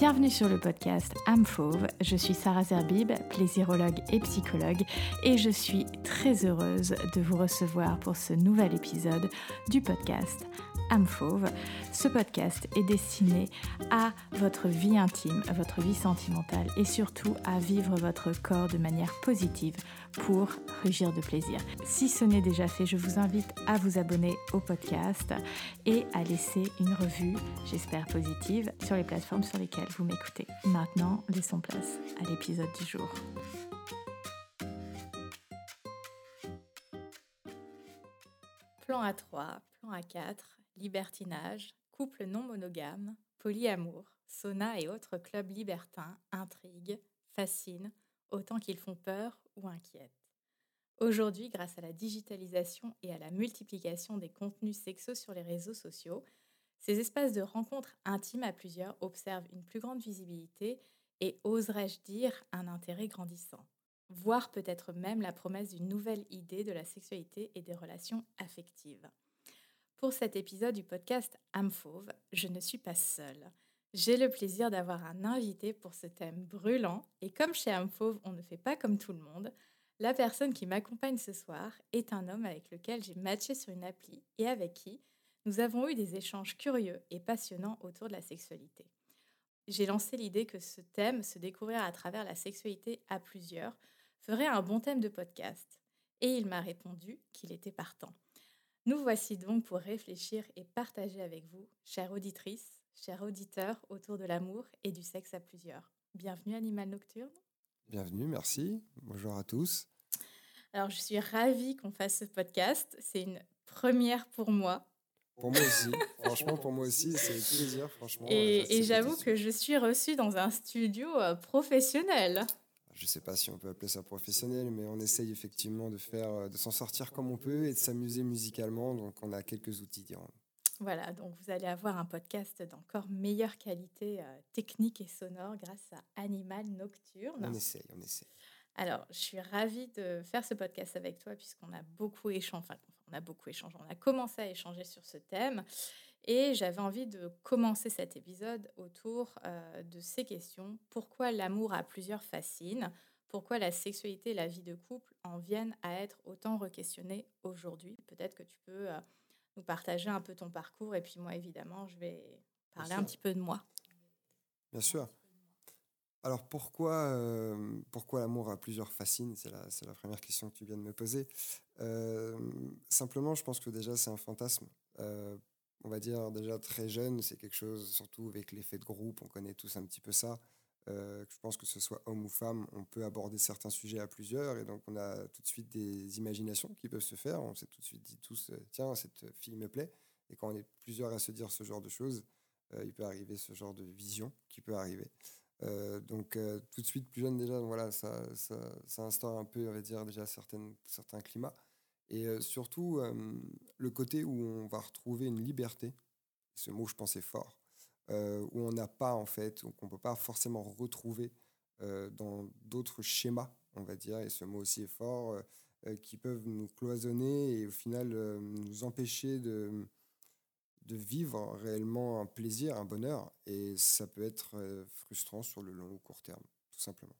Bienvenue sur le podcast Fauve. Je suis Sarah Zerbib, plaisirologue et psychologue, et je suis très heureuse de vous recevoir pour ce nouvel épisode du podcast Am Fauve. Ce podcast est destiné à votre vie intime, à votre vie sentimentale et surtout à vivre votre corps de manière positive pour rugir de plaisir. Si ce n'est déjà fait, je vous invite à vous abonner au podcast et à laisser une revue, j'espère positive, sur les plateformes sur lesquelles vous m'écoutez. Maintenant, laissons place à l'épisode du jour. Plan A3, plan A4, libertinage, couple non monogame, polyamour, sauna et autres clubs libertins intriguent, fascinent, autant qu'ils font peur ou inquiètent. Aujourd'hui, grâce à la digitalisation et à la multiplication des contenus sexos sur les réseaux sociaux, ces espaces de rencontres intimes à plusieurs observent une plus grande visibilité et, oserais-je dire, un intérêt grandissant, voire peut-être même la promesse d'une nouvelle idée de la sexualité et des relations affectives. Pour cet épisode du podcast Âme je ne suis pas seule. J'ai le plaisir d'avoir un invité pour ce thème brûlant et comme chez Âme on ne fait pas comme tout le monde, la personne qui m'accompagne ce soir est un homme avec lequel j'ai matché sur une appli et avec qui nous avons eu des échanges curieux et passionnants autour de la sexualité. J'ai lancé l'idée que ce thème, se découvrir à travers la sexualité à plusieurs, ferait un bon thème de podcast. Et il m'a répondu qu'il était partant. Nous voici donc pour réfléchir et partager avec vous, chère auditrice, chers auditeurs, autour de l'amour et du sexe à plusieurs. Bienvenue Animal Nocturne. Bienvenue, merci. Bonjour à tous. Alors, je suis ravie qu'on fasse ce podcast. C'est une première pour moi. Pour moi aussi. franchement, pour moi aussi, c'est un plaisir, franchement. Et, et j'avoue que je suis reçue dans un studio euh, professionnel je ne sais pas si on peut appeler ça professionnel, mais on essaye effectivement de faire, de s'en sortir comme on peut et de s'amuser musicalement. Donc, on a quelques outils, dirons. Voilà, donc vous allez avoir un podcast d'encore meilleure qualité euh, technique et sonore grâce à Animal Nocturne. On essaye, on essaye. Alors, je suis ravie de faire ce podcast avec toi puisqu'on a beaucoup échangé, enfin, on a beaucoup échangé, on a commencé à échanger sur ce thème. Et j'avais envie de commencer cet épisode autour euh, de ces questions. Pourquoi l'amour à plusieurs fascine? Pourquoi la sexualité et la vie de couple en viennent à être autant re-questionnées aujourd'hui? Peut-être que tu peux euh, nous partager un peu ton parcours et puis moi, évidemment, je vais parler un petit peu de moi. Bien sûr. Alors pourquoi, euh, pourquoi l'amour à plusieurs fascine? C'est la, la, première question que tu viens de me poser. simplement, je pense que déjà c'est un fantasme on va dire, déjà très jeune, c'est quelque chose, surtout avec l'effet de groupe, on connaît tous un petit peu ça. Euh, je pense que ce soit homme ou femme, on peut aborder certains sujets à plusieurs et donc on a tout de suite des imaginations qui peuvent se faire. On s'est tout de suite dit tous, euh, tiens, cette fille me plaît. Et quand on est plusieurs à se dire ce genre de choses, euh, il peut arriver ce genre de vision qui peut arriver. donc tout de suite plus jeune déjà, voilà, ça, ça, ça, instaure un peu, on va dire, déjà certaines, certains climats. Et euh, surtout, euh, le côté où on va retrouver une liberté, ce mot je pensais fort, euh, où on n'a pas en fait, qu'on ne peut pas forcément retrouver dans d'autres schémas, on va dire, et ce mot aussi est fort, qui peuvent nous cloisonner et au final nous empêcher de, de vivre réellement un plaisir, un bonheur, et ça peut être frustrant sur le long ou court terme, tout simplement.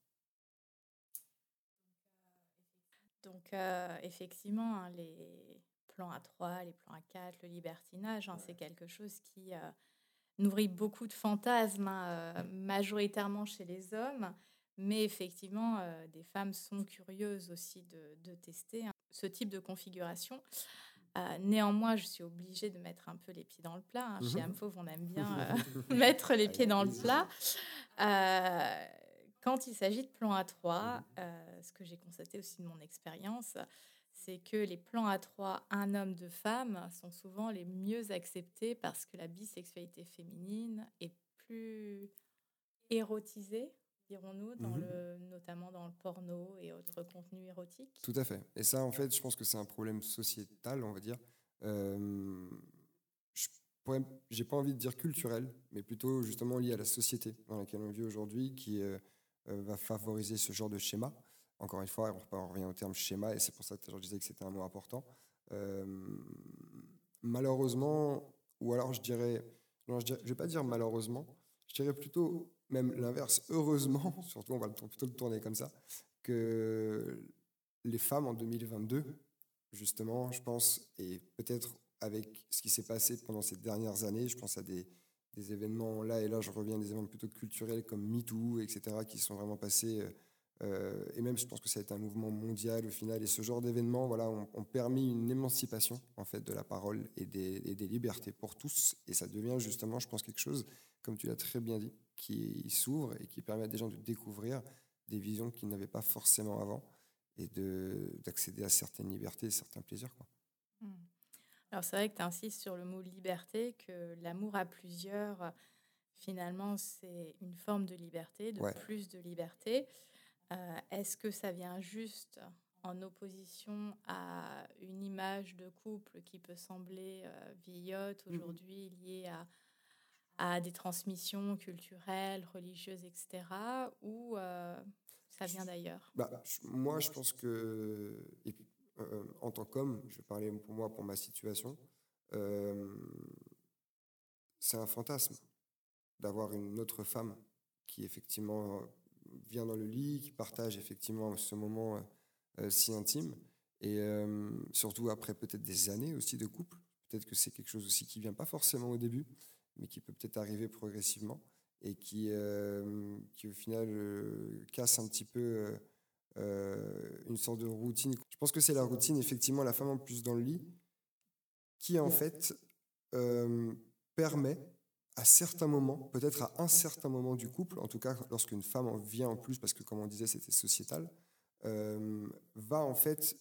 Donc, euh, effectivement, hein, les plans A3, les plans A4, le libertinage, hein, c'est quelque chose qui euh, nourrit beaucoup de fantasmes, hein, euh, majoritairement chez les hommes. Mais effectivement, des femmes sont curieuses aussi de, tester ce type de configuration. néanmoins, je suis obligée de mettre un peu les pieds dans le plat. Chez mmh Amfauve, on aime bien mettre les pieds dans le plat. Quand il s'agit de plans A3, mmh euh, ce que j'ai constaté aussi de mon expérience, c'est que les plans A3, un homme, deux femmes, sont souvent les mieux acceptés parce que la bisexualité féminine est plus érotisée, dirons-nous, dans mmh le, notamment dans le porno et autres contenus érotiques. Tout à fait. Et ça, en fait, je pense que c'est un problème sociétal, on va dire. Euh, j'ai pas envie de dire culturel, mais plutôt justement lié à la société dans laquelle on vit aujourd'hui, qui va favoriser ce genre de schéma. Encore une fois, on revient au terme schéma, et c'est pour ça que je disais que c'était un mot important. Euh, malheureusement, ou alors je dirais, je ne vais pas dire malheureusement, je dirais plutôt même l'inverse, heureusement, surtout on va plutôt le tourner comme ça, que les femmes en 2022, justement, je pense, et peut-être avec ce qui s'est passé pendant ces dernières années, je pense à des, des, événements là et là, je reviens des événements plutôt culturels comme MeToo, etc., qui sont vraiment passés. Euh, euh, et même, je pense que ça a été un mouvement mondial au final. Et ce genre d'événements, voilà, ont, permis une émancipation en fait de la parole et des, libertés pour tous. Et ça devient justement, je pense, quelque chose, comme tu l'as très bien dit, qui s'ouvre et qui permet à des gens de découvrir des visions qu'ils n'avaient pas forcément avant et d'accéder à certaines libertés et certains plaisirs. Quoi. Mmh. Alors c'est vrai que tu insistes sur le mot liberté, que l'amour à plusieurs, finalement, c'est une forme de liberté, de plus de liberté. Euh, est-ce que ça vient juste en opposition à une image de couple qui peut sembler euh, vieillotte mmh aujourd'hui, liée à, à, des transmissions culturelles, religieuses, etc. Ou euh, ça vient d'ailleurs? bah, Moi, je pense que, en tant qu'homme, je parler pour moi, pour ma situation, c'est un fantasme d'avoir une autre femme qui effectivement vient dans le lit, qui partage effectivement ce moment euh, euh, si intime. Et euh, surtout après peut-être des années aussi de couple. Peut-être que c'est quelque chose aussi qui vient pas forcément au début, mais qui peut peut-être arriver progressivement et qui, qui au final casse un petit peu une sorte de routine. Je pense que c'est la routine, effectivement, la femme en plus dans le lit, qui en fait permet à certains moments, peut-être à un certain moment du couple, en tout cas lorsqu'une femme en vient en plus, parce que comme on disait c'était sociétal, euh, va en fait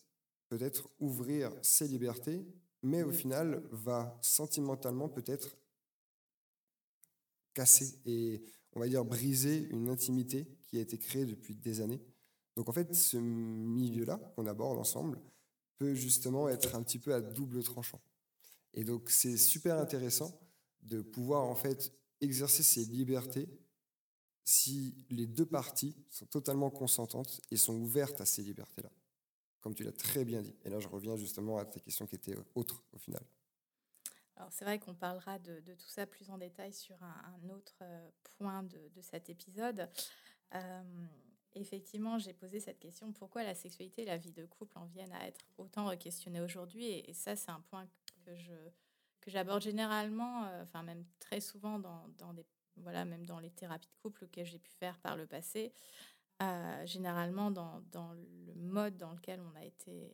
peut-être ouvrir ses libertés, mais au final va sentimentalement peut-être casser et on va dire briser une intimité qui a été créée depuis des années. Donc en fait ce milieu-là qu'on aborde ensemble peut justement être un petit peu à double tranchant. Et donc c'est super intéressant de pouvoir en fait exercer ses libertés si les deux parties sont totalement consentantes et sont ouvertes à ces libertés-là, comme tu l'as très bien dit. Et là, je reviens justement à tes questions qui étaient autres au final. Alors c'est vrai qu'on parlera de, tout ça plus en détail sur un, autre euh, point de, cet épisode. Euh, effectivement, j'ai posé cette question pourquoi la sexualité et la vie de couple en viennent à être autant questionnées aujourd'hui et, ça, c'est un point que j'aborde généralement, euh, enfin même très souvent dans, voilà, même dans les thérapies de couple que j'ai pu faire par le passé, euh, généralement dans, dans, le mode dans lequel on a été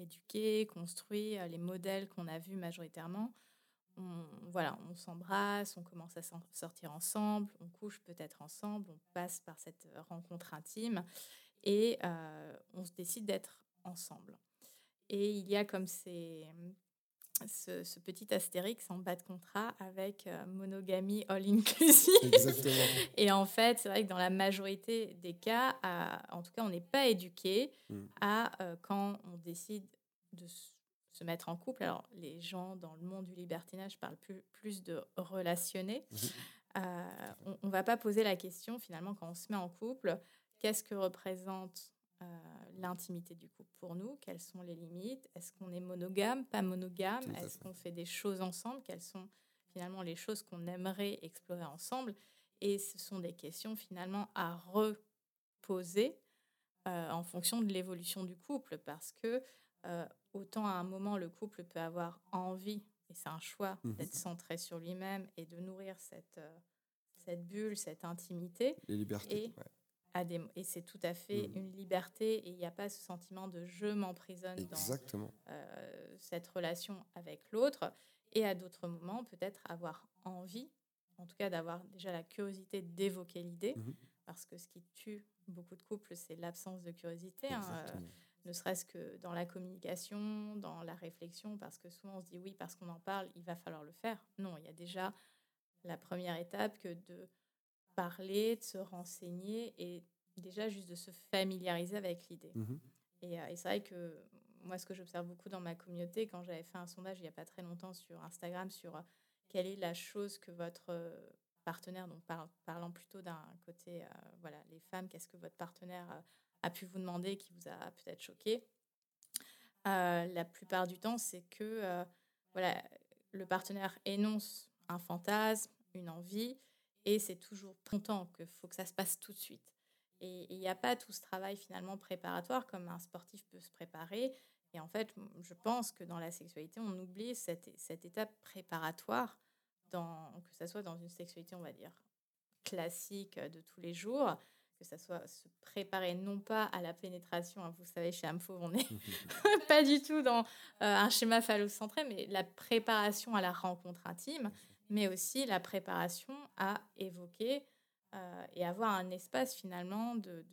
éduqué, construit, euh, les modèles qu'on a vus majoritairement. On, voilà, on s'embrasse, on commence à sortir ensemble, on couche peut-être ensemble, on passe par cette rencontre intime et on se décide d'être ensemble. Et il y a comme ces, ce, petit astérix en bas de contrat avec euh, monogamie all inclusive. Exactement. Et en fait, c'est vrai que dans la majorité des cas, en tout cas, on n'est pas éduqué hmm. à euh, quand on décide de se mettre en couple. Alors, les gens dans le monde du libertinage parlent plus, plus de relationner. Mhm. Euh, on ne va pas poser la question, finalement, quand on se met en couple, qu'est-ce que représente euh, l'intimité du couple pour nous, quelles sont les limites, est-ce qu'on est monogame, pas monogame, est-ce qu'on fait des choses ensemble, quelles sont finalement les choses qu'on aimerait explorer ensemble? Et ce sont des questions finalement à reposer euh, en fonction de l'évolution du couple, parce que euh, autant à un moment le couple peut avoir envie, et c'est un choix, mmh d'être centré sur lui-même et de nourrir cette, cette bulle, cette intimité. Les libertés et c'est tout à fait mmh. une liberté et il n'y a pas ce sentiment de je m'emprisonne dans euh, cette relation avec l'autre. Et à d'autres moments, peut-être avoir envie, en tout cas d'avoir déjà la curiosité d'évoquer l'idée, mmh parce que ce qui tue beaucoup de couples, c'est l'absence de curiosité. Hein, euh, ne serait-ce que dans la communication, dans la réflexion, parce que souvent on se dit oui, parce qu'on en parle, il va falloir le faire. Non, il y a déjà la première étape que de parler, de se renseigner et déjà juste de se familiariser avec l'idée. Mmh euh, et, c'est vrai que moi, ce que j'observe beaucoup dans ma communauté, quand j'avais fait un sondage il n'y a pas très longtemps sur Instagram sur euh, quelle est la chose que votre euh, partenaire, donc parlant plutôt d'un côté, voilà, les femmes, qu'est-ce que votre partenaire a pu vous demander qui vous a peut-être choqué La plupart du temps, c'est que voilà, le partenaire énonce un fantasme, une envie, et c'est toujours longtemps qu'il faut que ça se passe tout de suite. Et il n'y a pas tout ce travail finalement préparatoire comme un sportif peut se préparer. Et en fait, je pense que dans la sexualité, on oublie cette, étape préparatoire, que ce soit dans une sexualité, on va dire, classique de tous les jours, que ça soit se préparer non pas à la pénétration, hein, vous savez, chez Amfo, on n'est pas du tout dans euh, un schéma phallocentré, mais la préparation à la rencontre intime, mais aussi la préparation à évoquer euh, et avoir un espace finalement de,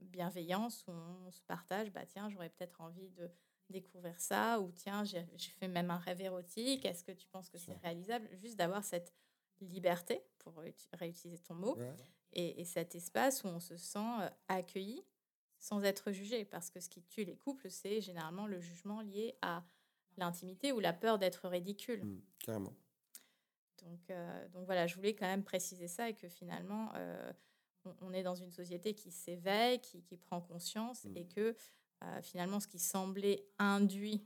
bienveillance où on se partage, bah tiens, j'aurais peut-être envie de découvrir ça, ou tiens, j'ai fait même un rêve érotique, est-ce que tu penses que c'est réalisable? Juste d'avoir cette liberté, pour réutiliser ton mot, et, cet espace où on se sent euh, accueilli sans être jugé. Parce que ce qui tue les couples, c'est généralement le jugement lié à l'intimité ou la peur d'être ridicule. Mmh, carrément. Donc, euh, donc voilà, je voulais quand même préciser ça et que finalement, euh, on, est dans une société qui s'éveille, qui, qui, prend conscience mmh. et que finalement, ce qui semblait induit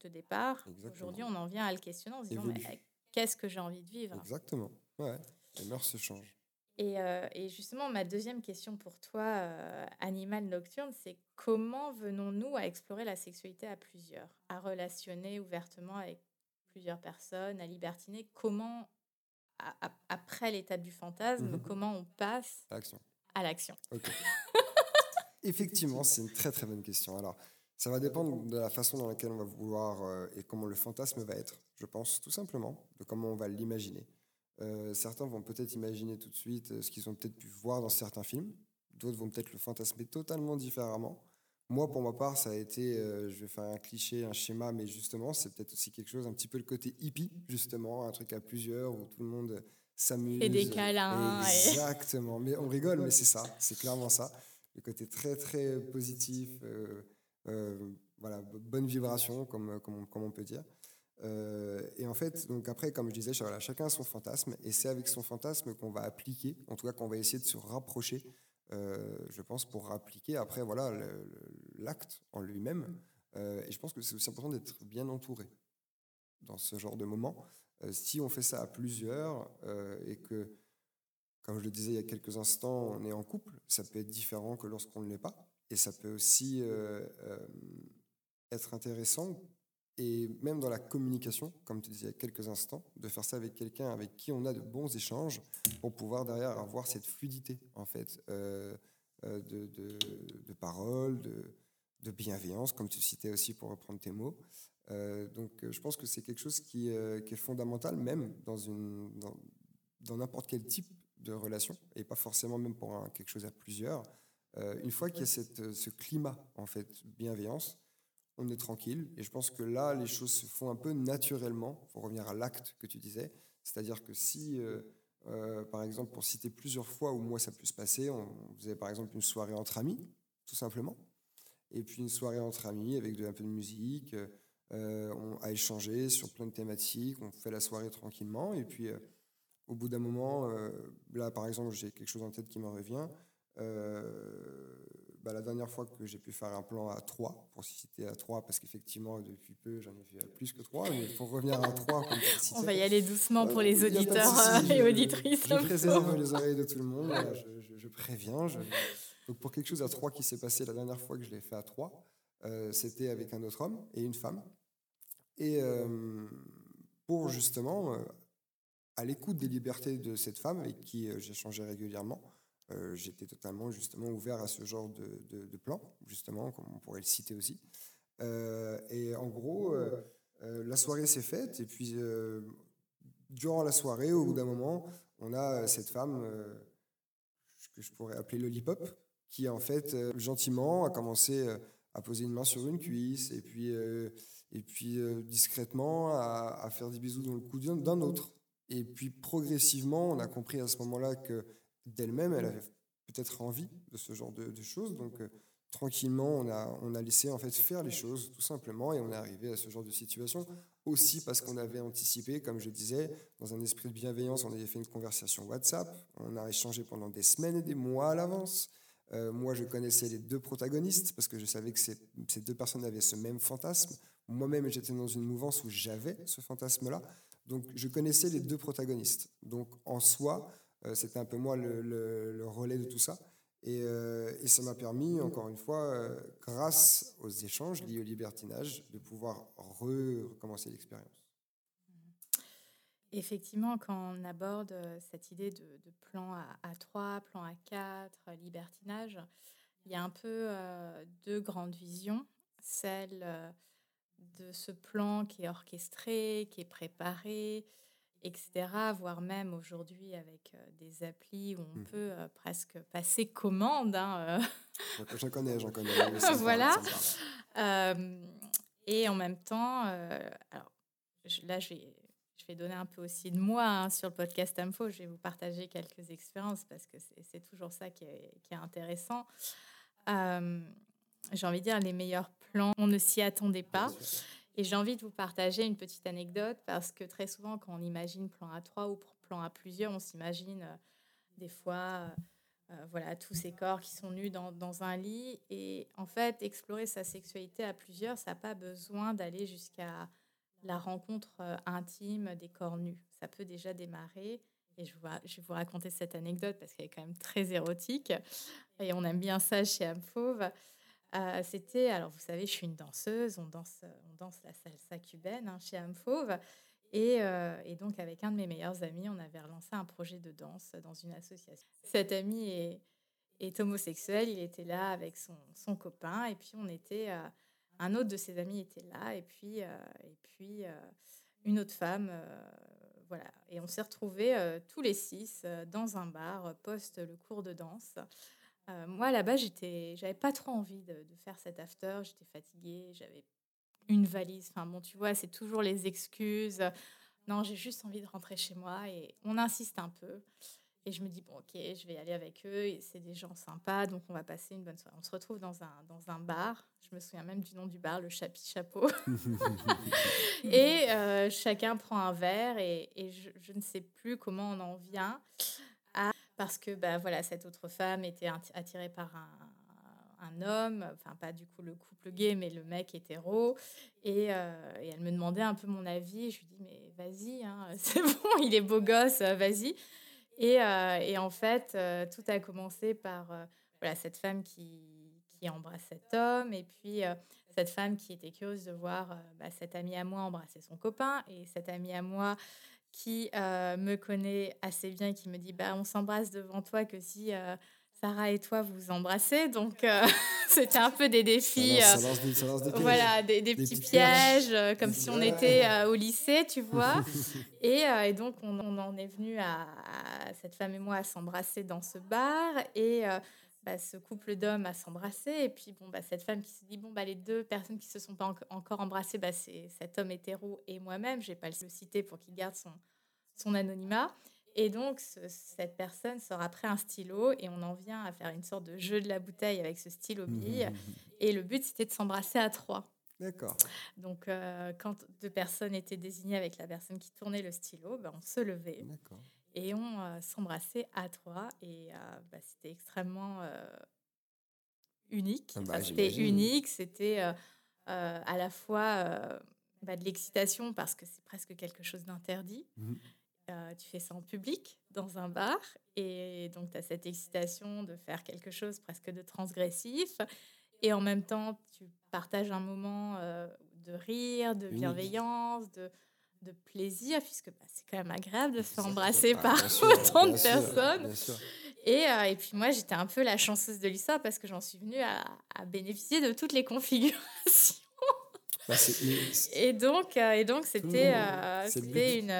de départ, aujourd'hui, on en vient à le questionner en se disant, mais qu'est-ce que j'ai envie de vivre. Exactement, ouais, les mœurs se changent. Euh, et, justement, ma deuxième question pour toi, euh, animal nocturne, c'est comment venons-nous à explorer la sexualité à plusieurs, à relationner ouvertement avec plusieurs personnes, à libertiner? Comment, après l'étape du fantasme, mhm. comment on passe à l'action. Effectivement, c'est une très très bonne question. Alors, ça va dépendre de la façon dans laquelle on va vouloir euh, et comment le fantasme va être, je pense, tout simplement, de comment on va l'imaginer. Euh, certains vont peut-être imaginer tout de suite euh, ce qu'ils ont peut-être pu voir dans certains films. D'autres vont peut-être le fantasmer totalement différemment. Moi, pour ma part, ça a été, euh, je vais faire un cliché, un schéma, mais justement, c'est peut-être aussi quelque chose, un petit peu le côté hippie, justement, un truc à plusieurs où tout le monde s'amuse. Et des câlins. Exactement. Mais on rigole, mais c'est ça, c'est clairement ça. Le côté très, très positif, voilà, bonne vibration, comme, comme, comme on peut dire. Euh, et en fait, donc après, comme je disais, chacun a son fantasme, et c'est avec son fantasme qu'on va appliquer, en tout cas qu'on va essayer de se rapprocher, euh, je pense, pour appliquer après, voilà, l'acte en lui-même. Euh, et je pense que c'est aussi important d'être bien entouré dans ce genre de moment. si on fait ça à plusieurs et que, comme je le disais il y a quelques instants, on est en couple, ça peut être différent que lorsqu'on ne l'est pas, et ça peut aussi être intéressant et même dans la communication, comme tu disais il y a quelques instants, de faire ça avec quelqu'un avec qui on a de bons échanges pour pouvoir derrière avoir cette fluidité en fait euh, euh, de, de, de, paroles, de, bienveillance, comme tu citais aussi pour reprendre tes mots. Euh, donc je pense que c'est quelque chose qui, qui, est fondamental même dans une dans n'importe quel type de relation et pas forcément même pour quelque chose à plusieurs. Une fois qu'il y a cette, ce climat en fait bienveillance, on est tranquille. Et je pense que là, les choses se font un peu naturellement, pour revenir à l'acte que tu disais. C'est-à-dire que si, euh, euh, par exemple, pour citer plusieurs fois où moi ça peut se passer, on faisait par exemple une soirée entre amis, tout simplement. Et puis une soirée entre amis avec un peu de musique, euh, on a échangé sur plein de thématiques, on fait la soirée tranquillement. Et puis au bout d'un moment, là par exemple, j'ai quelque chose en tête qui me revient. Bah, la dernière fois que j'ai pu faire un plan à 3, pour citer à 3, parce qu'effectivement, depuis peu, j'en ai fait plus que 3, mais faut revenir à 3. On va y aller doucement pour les auditeurs euh, et auditrices. Je préserve les oreilles de tout le monde, je, préviens. Donc pour quelque chose à 3 qui s'est passé la dernière fois que je l'ai fait à 3, euh, c'était avec un autre homme et une femme. Et euh, pour justement, à l'écoute des libertés de cette femme avec qui j'échangeais régulièrement, euh, j'étais totalement justement ouvert à ce genre de, de, plan, justement, comme on pourrait le citer aussi. Euh, et en gros, euh, la soirée s'est faite, et puis durant la soirée, au bout d'un moment, on a cette femme que je pourrais appeler Lollipop, qui en fait, gentiment, a commencé à poser une main sur une cuisse, et puis, et puis discrètement à, à, faire des bisous dans le cou d'un autre. Et puis progressivement, on a compris à ce moment-là que d'elle-même, elle avait peut-être envie de ce genre de, choses. Donc, euh, tranquillement, on a, on a laissé en fait faire les choses, tout simplement, et on est arrivé à ce genre de situation. Aussi parce qu'on avait anticipé, comme je disais, dans un esprit de bienveillance, on avait fait une conversation WhatsApp, on a échangé pendant des semaines et des mois à l'avance. Euh, moi, je connaissais les deux protagonistes parce que je savais que ces, ces deux personnes avaient ce même fantasme. Moi-même, j'étais dans une mouvance où j'avais ce fantasme-là. Donc, je connaissais les deux protagonistes. Donc, en soi, c'était un peu moi le, relais de tout ça. Et, et ça m'a permis, encore une fois, grâce aux échanges liés au libertinage, de pouvoir recommencer l'expérience. Effectivement, quand on aborde cette idée de, plan à, 3, plan à 4, libertinage, il y a un peu deux grandes visions. Celle de ce plan qui est orchestré, qui est préparé, etc., voire même aujourd'hui avec des applis où on mmh. peut presque passer commande. Hein, j'en connais, j'en connais. voilà. et en même temps, alors, là, j'ai je vais donner un peu aussi de moi hein, sur le podcast Info. Je vais vous partager quelques expériences parce que c'est toujours ça qui est, intéressant. Euh, j'ai envie de dire les meilleurs plans, on ne s'y attendait pas. Et j'ai envie de vous partager une petite anecdote parce que très souvent, quand on imagine plan à trois ou plan à plusieurs, on s'imagine euh, des fois euh, voilà, tous ces corps qui sont nus dans, un lit. Et en fait, explorer sa sexualité à plusieurs, ça n'a pas besoin d'aller jusqu'à la rencontre euh, intime des corps nus. Ça peut déjà démarrer. Et je, vais vous raconter cette anecdote parce qu'elle est quand même très érotique. Et on aime bien ça chez Amphauve. Euh, C'était, alors vous savez, je suis une danseuse, on danse, on danse la salsa cubaine hein, chez Amphauve. Et, euh, et, donc, avec un de mes meilleurs amis, on avait relancé un projet de danse dans une association. Cet ami est, homosexuel, il était là avec son, son copain, et puis on était un autre de ses amis était là, et puis, euh, et puis euh, une autre femme. Euh, voilà. Et on s'est retrouvés tous les six dans un bar post le cours de danse. Moi, là-bas, j'étais, j'avais pas trop envie de, faire cet after. J'étais fatiguée, j'avais une valise. Enfin bon, tu vois, c'est toujours les excuses. Non, j'ai juste envie de rentrer chez moi et on insiste un peu. Et je me dis, bon, ok, je vais aller avec eux. C'est des gens sympas, donc on va passer une bonne soirée. On se retrouve dans un, dans un bar. Je me souviens même du nom du bar, le Chapi Chapeau. et euh, chacun prend un verre et, et je, je, ne sais plus comment on en vient. À, parce que bah, voilà, cette autre femme était attirée par un, homme, enfin pas du coup le couple gay, mais le mec hétéro. Et, euh, elle me demandait un peu mon avis. Je lui dis, mais vas-y, hein, c'est bon, il est beau gosse, vas-y. Euh, et, en fait, euh, tout a commencé par euh, voilà, cette femme qui, qui, embrasse cet homme, et puis cette femme qui était curieuse de voir bah, cette amie à moi embrasser son copain, et cette amie à moi qui me connaît assez bien, qui me dit bah, on s'embrasse devant toi que si Sarah et toi vous embrassez. Donc, euh, c'était un peu des défis. Ça lance, ça lance des, voilà, des, des, petits, pièges, euh, comme si on était euh, au lycée, tu vois. et, et, donc, on, on, en est venu à, cette femme et moi à s'embrasser dans ce bar. Et bah, ce couple d'hommes à s'embrasser. Et puis, bon, bah, cette femme qui se dit bon, bah, les deux personnes qui se sont pas encore embrassées, bah, c'est cet homme hétéro et moi-même. Je vais pas le citer pour qu'il garde son, son anonymat. Et donc, cette personne sort après un stylo et on en vient à faire une sorte de jeu de la bouteille avec ce stylo mmh, bille. Mmh, mmh, et le but, c'était de s'embrasser à trois. D'accord. Donc, euh, quand deux personnes étaient désignées avec la personne qui tournait le stylo, ben, on se levait et on euh, s'embrassait à trois. Et euh, bah, c'était extrêmement unique. Ah bah, c'était unique, c'était à la fois bah, de l'excitation parce que c'est presque quelque chose d'interdit. Euh, tu fais ça en public, dans un bar, et donc tu as cette excitation de faire quelque chose presque de transgressif, et en même temps, tu partages un moment euh, de rire, de bienveillance, de, de plaisir, puisque bah, c'est quand même agréable de se faire embrasser par autant de personnes. Et, euh, et, puis moi, j'étais un peu la chanceuse de l'histoire parce que j'en suis venue à, à bénéficier de toutes les configurations. Bah, et donc, et donc c'était une,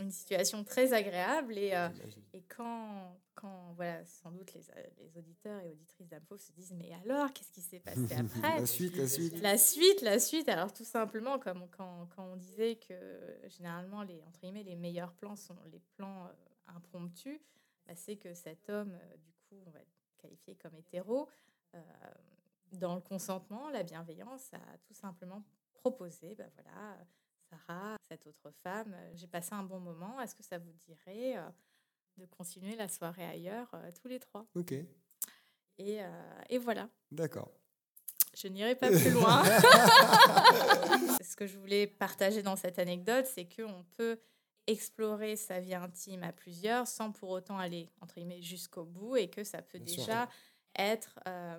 une situation très agréable. Et, euh, et quand, quand, voilà, sans doute les, les auditeurs et auditrices d'Info se disent Mais alors, qu'est-ce qui s'est passé après La suite, la suite. La suite, la suite. Alors, tout simplement, comme quand, quand on disait que généralement, les, entre guillemets, les meilleurs plans sont les plans euh, impromptus, bah, c'est que cet homme, euh, du coup, on va qualifier comme hétéro, dans le consentement, la bienveillance, a tout simplement proposé, bah, voilà, Sarah, cette autre femme, euh, j'ai passé un bon moment. Est-ce que ça vous dirait euh, de continuer la soirée ailleurs, euh, tous les trois? Ok. Et, et voilà. D'accord. Je n'irai pas plus loin. Ce que je voulais partager dans cette anecdote, c'est qu'on peut explorer sa vie intime à plusieurs sans pour autant aller, entre guillemets, jusqu'au bout et que ça peut déjà être euh,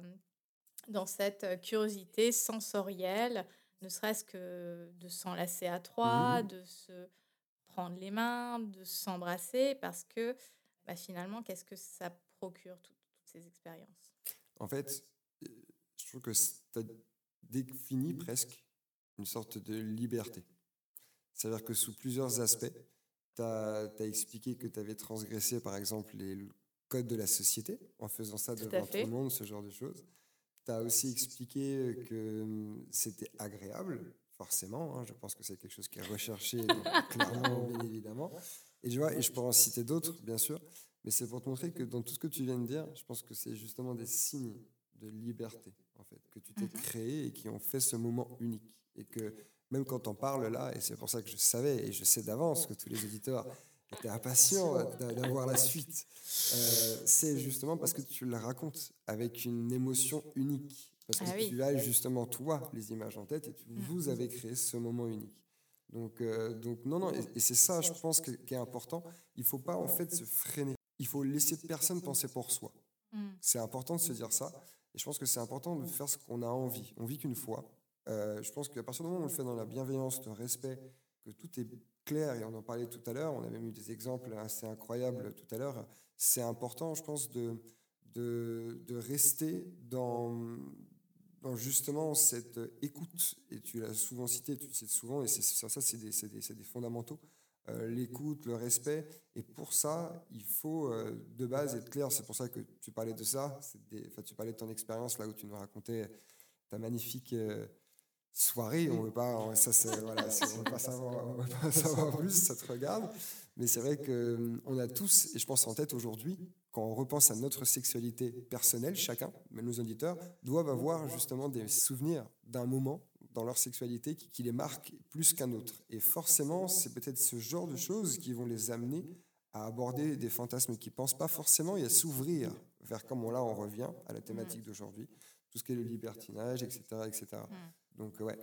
dans cette curiosité sensorielle, ne serait-ce que de s'enlacer à trois, mmh de se prendre les mains, de s'embrasser, parce que bah, finalement, qu'est-ce que ça procure, toutes ces expériences? En fait, je trouve que tu as défini presque une sorte de liberté. C'est-à-dire que sous plusieurs aspects, tu as, expliqué que tu avais transgressé, par exemple, les codes de la société en faisant ça devant tout le monde, ce genre de choses. Tu as aussi expliqué que hum, c'était agréable, forcément. Hein, je pense que c'est quelque chose qui est recherché, clairement, bien évidemment. Et je, vois, et je pourrais en citer d'autres, bien sûr. Mais c'est pour te montrer que dans tout ce que tu viens de dire, je pense que c'est justement des signes de liberté, en fait, que tu t'es mhm. créé et qui ont fait ce moment unique. Et que même quand on parle là, et c'est pour ça que je savais et je sais d'avance que tous les auditeurs étaient impatients d'avoir la suite, euh, c'est justement parce que tu le racontes avec une émotion unique. Parce que ah tu as justement, toi, les images en tête et tu, mm. vous avez créé ce moment unique. Donc, euh, donc non, non, et, c'est ça, je pense, qui est important. Il ne faut pas, en fait, se freiner. Il faut laisser personne penser pour soi. Mm. C'est important de se dire ça. Et je pense que c'est important de faire ce qu'on a envie. On vit qu'une fois. Euh, je pense qu'à partir du moment où on le fait dans la bienveillance, le respect, que tout est clair, et on en parlait tout à l'heure, on a même eu des exemples assez incroyables tout à l'heure, c'est important, je pense, de, de, rester dans, justement cette écoute. Et tu l'as souvent cité, tu le sais souvent, et c'est, ça, c'est des, des, des, fondamentaux. Euh, l'écoute, le respect. Et pour ça, il faut euh, de base être clair. C'est pour ça que tu parlais de ça. Tu parlais de ton expérience là où tu nous racontais ta magnifique soirée, on veut pas, ça voilà, on veut pas savoir, veut pas savoir plus, ça te regarde. Mais c'est vrai que hum, on a tous, et je pense en tête aujourd'hui, quand on repense à notre sexualité personnelle, chacun, même nos auditeurs, doivent avoir justement des souvenirs d'un moment dans leur sexualité qui, les marque plus qu'un autre. Et forcément, c'est peut-être ce genre de choses qui vont les amener à aborder des fantasmes qu'ils pensent pas forcément et à s'ouvrir vers, comme on, là, on revient à la thématique d'aujourd'hui, tout ce qui est le libertinage, etc. etc. Donc, ouais.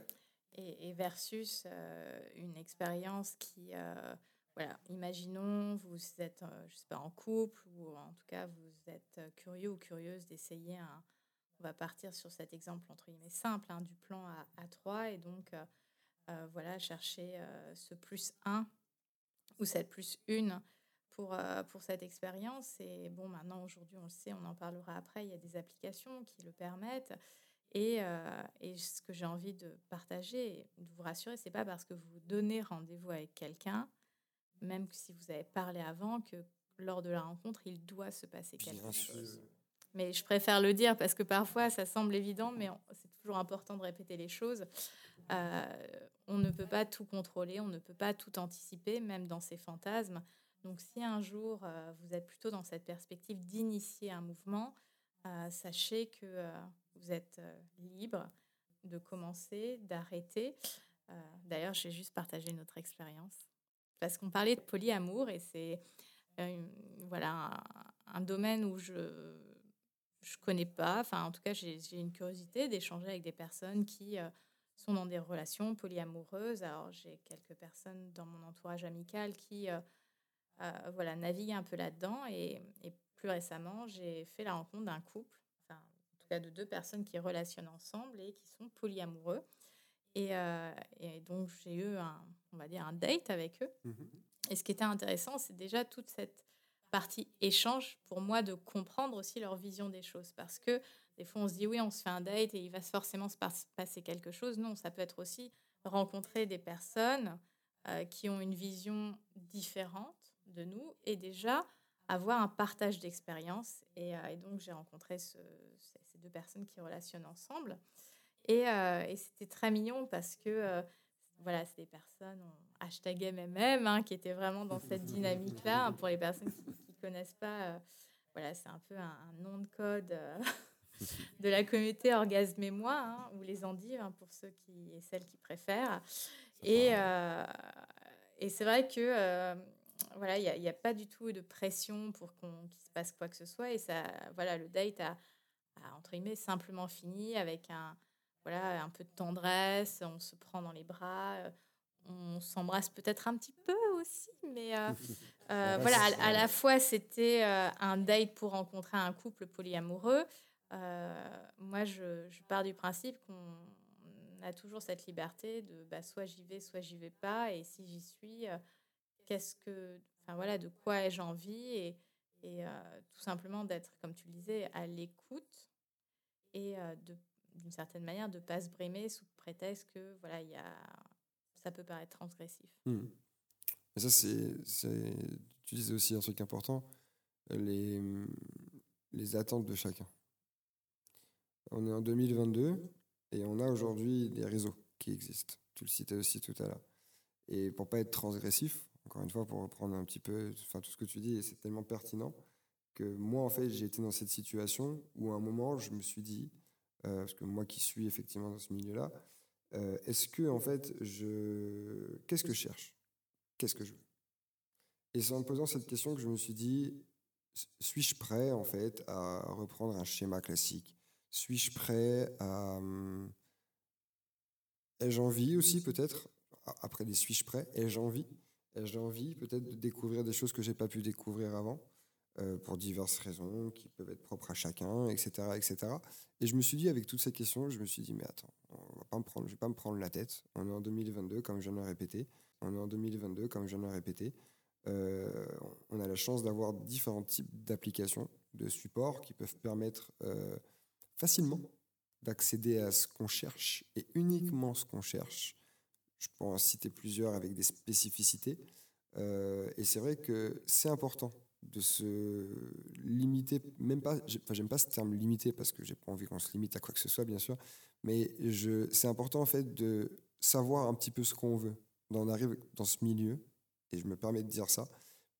Et, versus euh, une expérience qui, euh, voilà, imaginons, vous êtes, euh, je sais pas, en couple ou en tout cas, vous êtes curieux ou curieuse d'essayer un. On va partir sur cet exemple entre guillemets simple hein, du plan à, à 3 et donc, voilà, chercher ce plus 1 ou cette plus 1 pour, pour cette expérience. Et bon, maintenant, aujourd'hui, on le sait, on en parlera après, il y a des applications qui le permettent. Euh, et, ce que j'ai envie de partager, de vous rassurer, c'est pas parce que vous donnez rendez-vous avec quelqu'un, même si vous avez parlé avant, que lors de la rencontre, il doit se passer quelque chose. Mais je préfère le dire parce que parfois ça semble évident, mais c'est toujours important de répéter les choses. Euh, on ne peut pas tout contrôler, on ne peut pas tout anticiper, même dans ses fantasmes. Donc si un jour euh, vous êtes plutôt dans cette perspective d'initier un mouvement, sachez que vous êtes euh, libre de commencer, d'arrêter. Euh, d'ailleurs, j'ai juste partagé notre expérience parce qu'on parlait de polyamour et c'est euh, voilà un, domaine où je je connais pas. Enfin, en tout cas, j'ai une curiosité d'échanger avec des personnes qui sont dans des relations polyamoureuses. Alors, j'ai quelques personnes dans mon entourage amical qui voilà naviguent un peu là-dedans et, plus récemment, j'ai fait la rencontre d'un couple de deux personnes qui relationnent ensemble et qui sont polyamoureux. Et, euh, et donc, j'ai eu, un, on va dire, un date avec eux. Mhm. Et ce qui était intéressant, c'est déjà toute cette partie échange pour moi de comprendre aussi leur vision des choses. Parce que des fois, on se dit, oui, on se fait un date et il va forcément se passer quelque chose. Non, ça peut être aussi rencontrer des personnes euh, qui ont une vision différente de nous et déjà avoir un partage d'expérience. Et, euh, donc, j'ai rencontré ce, deux personnes qui relationnent ensemble. Et, euh, c'était très mignon parce que, euh, voilà, c'est des personnes, on MMM, hein, qui étaient vraiment dans cette dynamique-là. Pour les personnes qui ne connaissent pas, voilà, c'est un peu un, nom de code de la communauté Orgasme et moi, hein, ou les endives, hein, pour ceux qui, et celles qui préfèrent. Et, et c'est vrai que voilà, il n'y a, a, pas du tout de pression pour qu'on qu'il se passe quoi que ce soit. Et ça, voilà, le date a, entre guillemets, simplement fini avec un, voilà, un peu de tendresse, on se prend dans les bras, on s'embrasse peut-être un petit peu aussi, mais voilà, à, la fois c'était un date pour rencontrer un couple polyamoureux. moi, je, je, pars du principe qu'on a toujours cette liberté de bah, soit j'y vais, soit j'y vais pas, et si j'y suis, qu'est-ce que, enfin voilà, de quoi ai-je envie et, et tout simplement d'être, comme tu le disais, à l'écoute et de d'une certaine manière de pas se brimer sous prétexte que voilà ça peut paraître transgressif. Mmh. ça c'est tu disais aussi un truc important les les attentes de chacun. On est en 2022 et on a aujourd'hui des réseaux qui existent. Tu le citais aussi tout à l'heure. Et pour pas être transgressif, encore une fois, pour reprendre un petit peu enfin, tout ce que tu dis, c'est tellement pertinent que moi, en fait, j'ai été dans cette situation où à un moment, je me suis dit, euh, parce que moi qui suis effectivement dans ce milieu-là, euh, est-ce que, en fait, je. Qu'est-ce que je cherche? Qu'est-ce que je veux? Et c'est en me posant cette question que je me suis dit, suis-je prêt, en fait, à reprendre un schéma classique? Suis-je prêt à. Hum, ai-je envie aussi, peut-être, après les suis-je prêt Ai-je envie? Ai-je envie, peut-être, de découvrir des choses que j'ai pas pu découvrir avant euh, pour diverses raisons qui peuvent être propres à chacun, etc., etc. Et je me suis dit, avec toutes ces questions, je me suis dit, mais attends, on va pas me prendre, je vais pas me prendre la tête. On est en 2022, comme je viens de le répéter. On est en 2022, comme je viens de le répéter. Euh, on a la chance d'avoir différents types d'applications, de supports qui peuvent permettre euh, facilement d'accéder à ce qu'on cherche et uniquement ce qu'on cherche. Je peux en citer plusieurs avec des spécificités. et c'est vrai que c'est important de se limiter, même pas, enfin, j'aime pas ce terme limité parce que j'ai pas envie qu'on se limite à quoi que ce soit, bien sûr, mais c'est important en fait de savoir un petit peu ce qu'on veut. On arrive dans ce milieu, et je me permets de dire ça,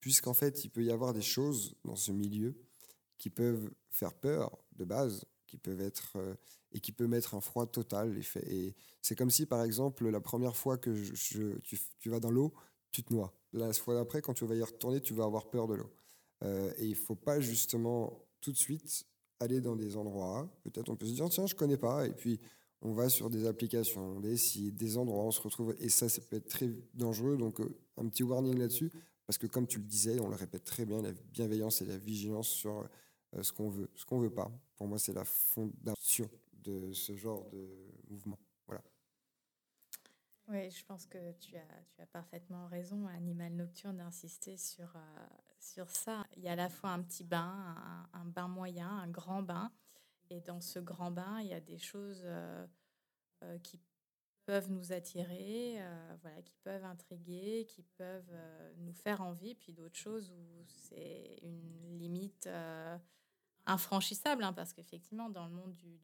puisqu'en fait, il peut y avoir des choses dans ce milieu qui peuvent faire peur de base, qui peuvent être euh, et qui peut mettre un froid total. Et c'est comme si, par exemple, la première fois que tu, vas dans l'eau, tu te noies. La fois d'après, quand tu vas y retourner, tu vas avoir peur de l'eau. Euh, et il faut pas justement tout de suite aller dans des endroits. Peut-être on peut se dire, tiens, je connais pas. Et puis, on va sur des applications, des sites, des endroits, on se retrouve. Et ça, ça peut être très dangereux. Donc, euh, un petit warning là-dessus. Parce que, comme tu le disais, on le répète très bien, la bienveillance et la vigilance sur euh, ce qu'on veut, ce qu'on veut pas. Pour moi, c'est la fondation de ce genre de mouvement. Oui, je pense que tu as, tu as parfaitement raison, Animal Nocturne, d'insister sur, euh, sur ça. Il y a à la fois un petit bain, un, bain moyen, un grand bain. Et dans ce grand bain, il y a des choses euh, euh, qui peuvent nous attirer, voilà, qui peuvent intriguer, qui peuvent nous faire envie, puis d'autres choses où c'est une limite infranchissable, hein, parce qu'effectivement, dans le monde du,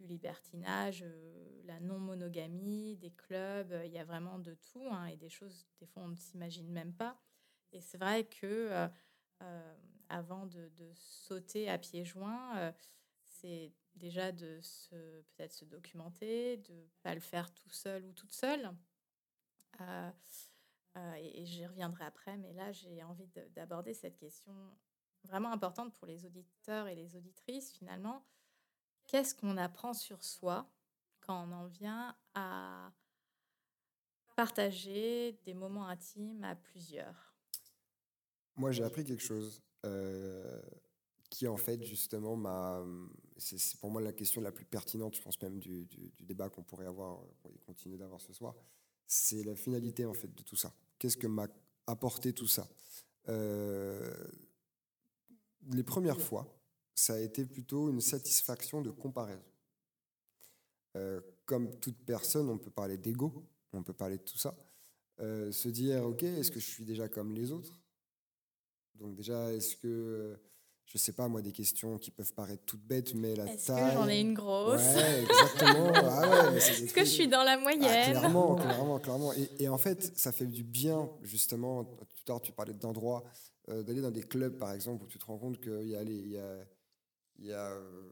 libertinage, euh, la non-monogamie, des clubs, euh, il y a vraiment de tout hein, et des choses, des fois, on ne s'imagine même pas. Et c'est vrai que euh, avant de, sauter à pieds joints, c'est déjà de se, peut-être se documenter, de pas le faire tout seul ou toute seule. et j'y reviendrai après, mais là, j'ai envie d'aborder cette question vraiment importante pour les auditeurs et les auditrices, finalement qu'est-ce qu'on apprend sur soi quand on en vient à partager des moments intimes à plusieurs? Moi, j'ai appris quelque chose euh, qui, en fait, justement, m'a. C'est pour moi la question la plus pertinente, je pense même, du, débat qu'on pourrait avoir et continuer d'avoir ce soir. C'est la finalité, en fait, de tout ça. Qu'est-ce que m'a apporté tout ça? Euh, Les premières fois, ça a été plutôt une satisfaction de comparaison. Euh, comme toute personne, on peut parler d'ego, on peut parler de tout ça. Euh, se dire, ok, est-ce que je suis déjà comme les autres? Donc déjà, est-ce que, je sais pas, moi, des questions qui peuvent paraître toutes bêtes, mais la est-ce taille... que j'en ai une grosse Ouais, exactement. Ah est-ce que je suis dans la ah, moyenne Clairement, clairement, clairement. Et, et, en fait, ça fait du bien, justement, tout à l'heure, tu parlais d'endroits, euh, d'aller dans des clubs, par exemple, où tu te rends compte qu'il y a les... Il y a, il y a euh,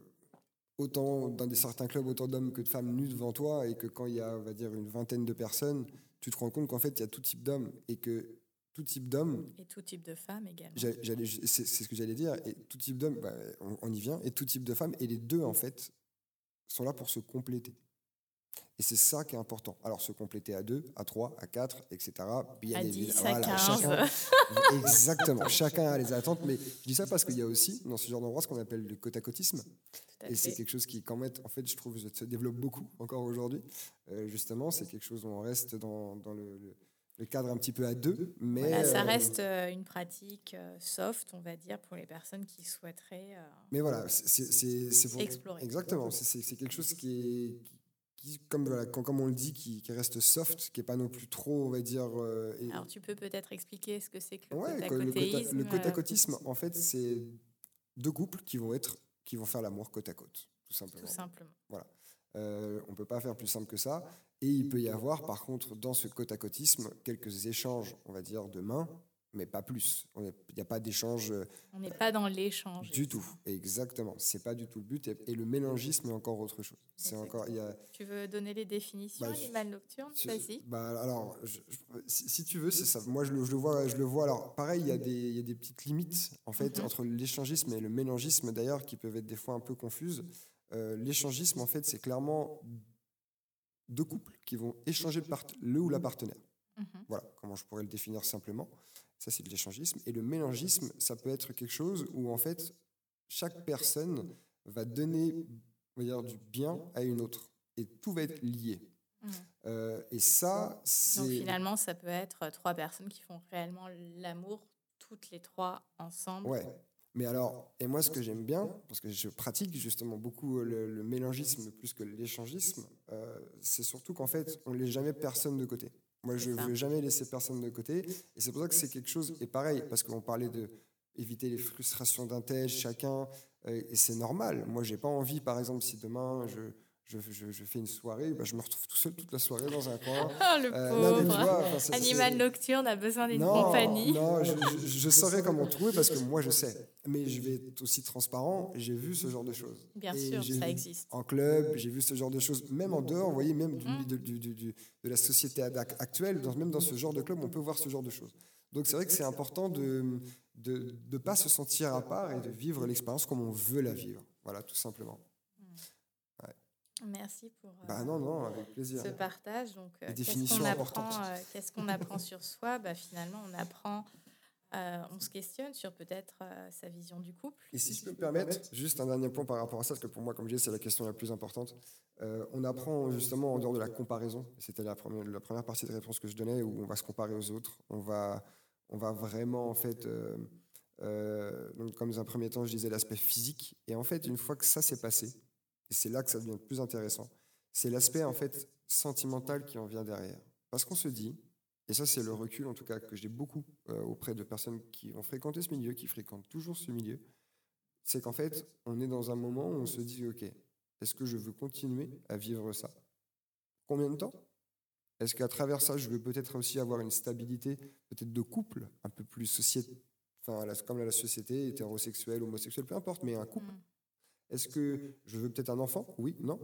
autant dans des certains clubs autant d'hommes que de femmes nus devant toi et que quand il y a on va dire une vingtaine de personnes tu te rends compte qu'en fait il y a tout type d'hommes et que tout type d'hommes et tout type de femmes également c'est ce que j'allais dire et tout type d'hommes bah, on, y vient et tout type de femmes et les deux en fait sont là pour se compléter Et c'est ça qui est important. Alors, se compléter à 2, à 3, à 4, etc. Bien à 10, à 15. Chacun, exactement. Chacun a les attentes. Mais je dis ça parce qu'il y a aussi, dans ce genre d'endroit, ce qu'on appelle le côte-à-côtisme. Et c'est quelque chose qui, quand même, en fait, je trouve, se développe beaucoup encore aujourd'hui. Euh, justement, c'est quelque chose où on reste dans, dans le, le, cadre un petit peu à deux. Mais ça euh, reste euh, une pratique soft, on va dire, pour les personnes qui souhaiteraient. mais voilà, c'est pour explorer. Exactement. C'est quelque chose qui est comme, voilà, comme on le dit, qui, reste soft, qui n'est pas non plus trop, on va dire. Euh, Alors, tu peux peut-être expliquer ce que c'est que le ouais, Le côte-à-côtisme, euh, en fait, c'est deux couples qui vont, être, qui vont faire l'amour côte à côte, tout simplement. Tout simplement. Voilà. Euh, on ne peut pas faire plus simple que ça. Et il peut y avoir, par contre, dans ce côte-à-côtisme, quelques échanges, on va dire, de mains, mais pas plus. Il n'y a pas d'échange. Euh, On n'est pas dans l'échange. Du tout, exactement. C'est pas du tout le but. Et, le mélangisme est encore autre chose. C'est encore. Y a... Tu veux donner les définitions bah, animal nocturne? Vas-y. Bah, alors, si, tu veux, c'est ça. Moi, je le, je le, vois. Je le vois. Alors, pareil, il y, a des, y a des petites limites en fait mhm. entre l'échangisme et le mélangisme d'ailleurs qui peuvent être des fois un peu confuses. Euh, l'échangisme, en fait, c'est clairement deux couples qui vont échanger le, le ou la partenaire. Mhm. Voilà comment je pourrais le définir simplement. Ça, c'est de l'échangisme. Et le mélangisme, ça peut être quelque chose où, en fait, chaque personne va donner on va dire, du bien à une autre. Et tout va être lié. Mmh. Euh, et ça, c'est. Donc finalement, ça peut être trois personnes qui font réellement l'amour, toutes les trois ensemble. Ouais. Mais alors, et moi, ce que j'aime bien, parce que je pratique justement beaucoup le, mélangisme plus que l'échangisme, euh, c'est surtout qu'en fait, on ne laisse jamais personne de côté. Moi, je ne veux jamais laisser personne de côté. Et c'est pour ça que c'est quelque chose, et pareil, parce qu'on parlait de éviter les frustrations d'un tel, chacun, euh, et c'est normal. Moi, j'ai pas envie, par exemple, si demain je, je, je, fais une soirée, bah, je me retrouve tout seul toute la soirée dans un coin. Oh, le euh, pauvre Animal nocturne a besoin d'une compagnie. Non, je, je, saurais comment trouver parce que moi, je sais. Mais je vais être aussi transparent. J'ai vu ce genre de choses. Bien sûr, ça existe. En club, j'ai vu ce genre de choses. Même en dehors, vous voyez, même du, du, de la société actuelle, dans, même dans ce genre de club, on peut voir ce genre de choses. Donc c'est vrai que c'est important de ne de, pas se sentir à part et de vivre l'expérience comme on veut la vivre. Voilà, tout simplement. Merci pour bah non, non, avec plaisir. ce partage. Donc, euh, qu'est-ce qu'on apprend, euh, qu'est-ce qu'on apprend sur soi? Bah, Finalement, on apprend, euh, on se questionne sur peut-être sa vision du couple. Et si je peux me permettre, juste un dernier point par rapport à ça, parce que pour moi, comme je disais, c'est la question la plus importante. on apprend justement en dehors de la comparaison. C'était la première, la première partie de réponse que je donnais, où on va se comparer aux autres. On va, on va vraiment, en fait, donc, comme dans un premier temps, je disais l'aspect physique. Et en fait, une fois que ça s'est passé, et c'est là que ça devient plus intéressant, c'est l'aspect en fait sentimental qui en vient derrière. Parce qu'on se dit, et ça c'est le recul en tout cas que j'ai beaucoup euh, auprès de personnes qui ont fréquenté ce milieu, qui fréquentent toujours ce milieu, c'est qu'en fait on est dans un moment où on se dit, ok, est-ce que je veux continuer à vivre ça? Combien de temps? Est-ce qu'à travers ça, je veux peut-être aussi avoir une stabilité, peut-être de couple, un peu plus société, enfin, comme la société, hétérosexuelle, homosexuelle, peu importe, mais un couple? Mm. Est-ce que je veux peut-être un enfant? Oui, non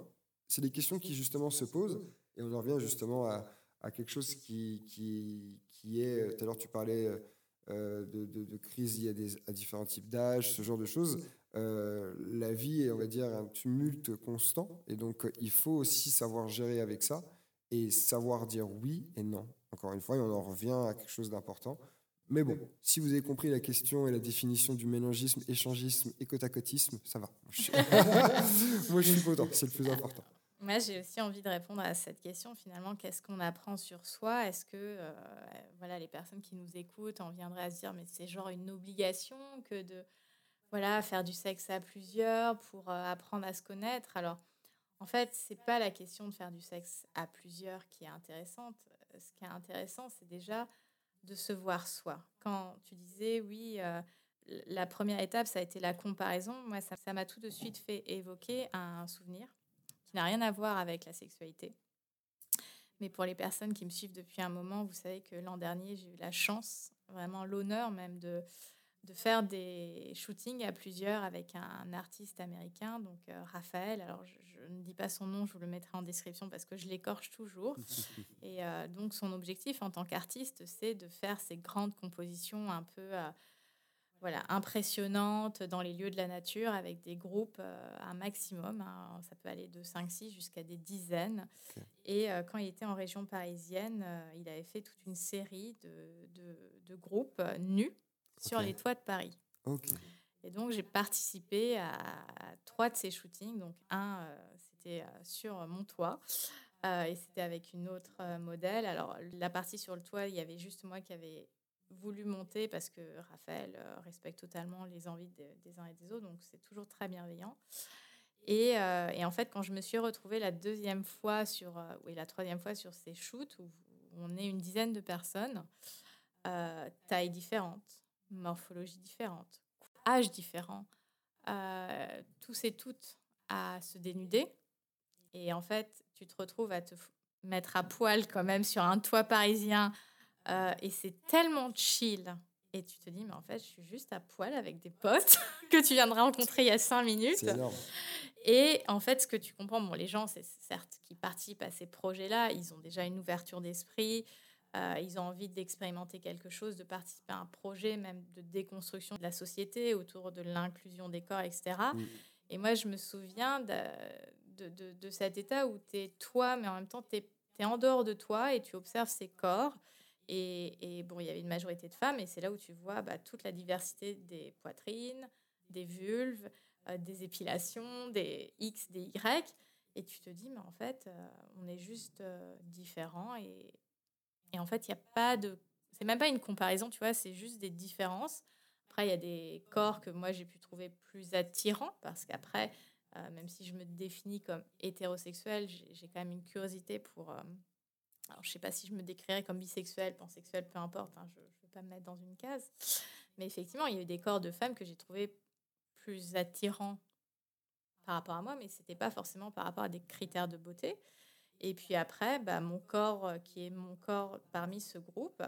C'est des questions qui justement se posent et on en revient justement à, quelque chose qui, qui, qui, est, tout à l'heure tu parlais euh, de, de, crise y a des, à différents types d'âge, ce genre de choses. Euh, la vie est, on va dire, un tumulte constant et donc il faut aussi savoir gérer avec ça et savoir dire oui et non. Encore une fois, on en revient à quelque chose d'important. Mais bon, si vous avez compris la question et la définition du mélangisme, échangisme et côte-à-côtisme, ça va. Moi, je suis content, c'est le plus important. Moi, j'ai aussi envie de répondre à cette question. Finalement, qu'est-ce qu'on apprend sur soi? Est-ce que euh, voilà, les personnes qui nous écoutent en viendraient à se dire, mais c'est genre une obligation que de voilà, faire du sexe à plusieurs pour euh, apprendre à se connaître? Alors, en fait, c'est pas la question de faire du sexe à plusieurs qui est intéressante. Ce qui est intéressant, c'est déjà de se voir soi. Quand tu disais, oui, euh, la première étape, ça a été la comparaison, moi, ça m'a tout de suite fait évoquer un souvenir qui n'a rien à voir avec la sexualité. Mais pour les personnes qui me suivent depuis un moment, vous savez que l'an dernier, j'ai eu la chance, vraiment l'honneur même de de faire des shootings à plusieurs avec un, artiste américain, donc euh, Raphaël. Alors, je, ne dis pas son nom, je vous le mettrai en description parce que je l'écorche toujours. Et euh, donc, son objectif en tant qu'artiste, c'est de faire ces grandes compositions un peu, euh, voilà, impressionnantes dans les lieux de la nature avec des groupes un maximum. hein. ça peut aller de 5-6 jusqu'à des dizaines. Et quand il était en région parisienne, il avait fait toute une série de, de- de groupes nus sur les toits de Paris. Et donc, j'ai participé à, à trois de ces shootings. Donc, un, euh, c'était euh, sur mon toit. euh, et c'était avec une autre modèle. Alors, la partie sur le toit, il y avait juste moi qui avait voulu monter parce que Raphaël respecte totalement les envies de- des uns et des autres. Donc, c'est toujours très bienveillant. Et, euh, et en fait, quand je me suis retrouvée la deuxième fois sur, euh, oui, la troisième fois sur ces shoots où on est une dizaine de personnes, euh, taille différente, morphologie différente, âge différent, euh, tous et toutes à se dénuder. Et en fait, tu te retrouves à te mettre à poil quand même sur un toit parisien. euh, et c'est tellement chill. Et tu te dis, mais en fait, je suis juste à poil avec des potes que tu viens de rencontrer il y a cinq minutes. Et en fait, ce que tu comprends, bon, les gens, c'est certes qui participent à ces projets-là, ils ont déjà une ouverture d'esprit, euh, ils ont envie d'expérimenter quelque chose, de participer à un projet, même de déconstruction de la société autour de l'inclusion des corps, etc. Mm. Et moi, je me souviens de, de, de- de cet état où tu es toi, mais en même temps, tu es, en dehors de toi et tu observes ces corps. Et, et bon, il y avait une majorité de femmes, et c'est là où tu vois bah, toute la diversité des poitrines, des vulves, euh, des épilations, des X, des Y. Et tu te dis, mais en fait, euh, on est juste différents. Et, et en fait, il n'y a pas de. C'est même pas une comparaison, tu vois, c'est juste des différences. Après, il y a des corps que moi, j'ai pu trouver plus attirants parce qu'après, euh, même si je me définis comme hétérosexuelle, j'ai quand même une curiosité pour. euh, alors, je sais pas si je me décrirais comme bisexuelle, pansexuelle, peu importe, hein, je ne veux pas me mettre dans une case. Mais effectivement, il y a eu des corps de femmes que j'ai trouvé plus attirants par rapport à moi, mais c'était pas forcément par rapport à des critères de beauté. Et puis après, bah, mon corps, euh, qui est mon corps parmi ce groupe,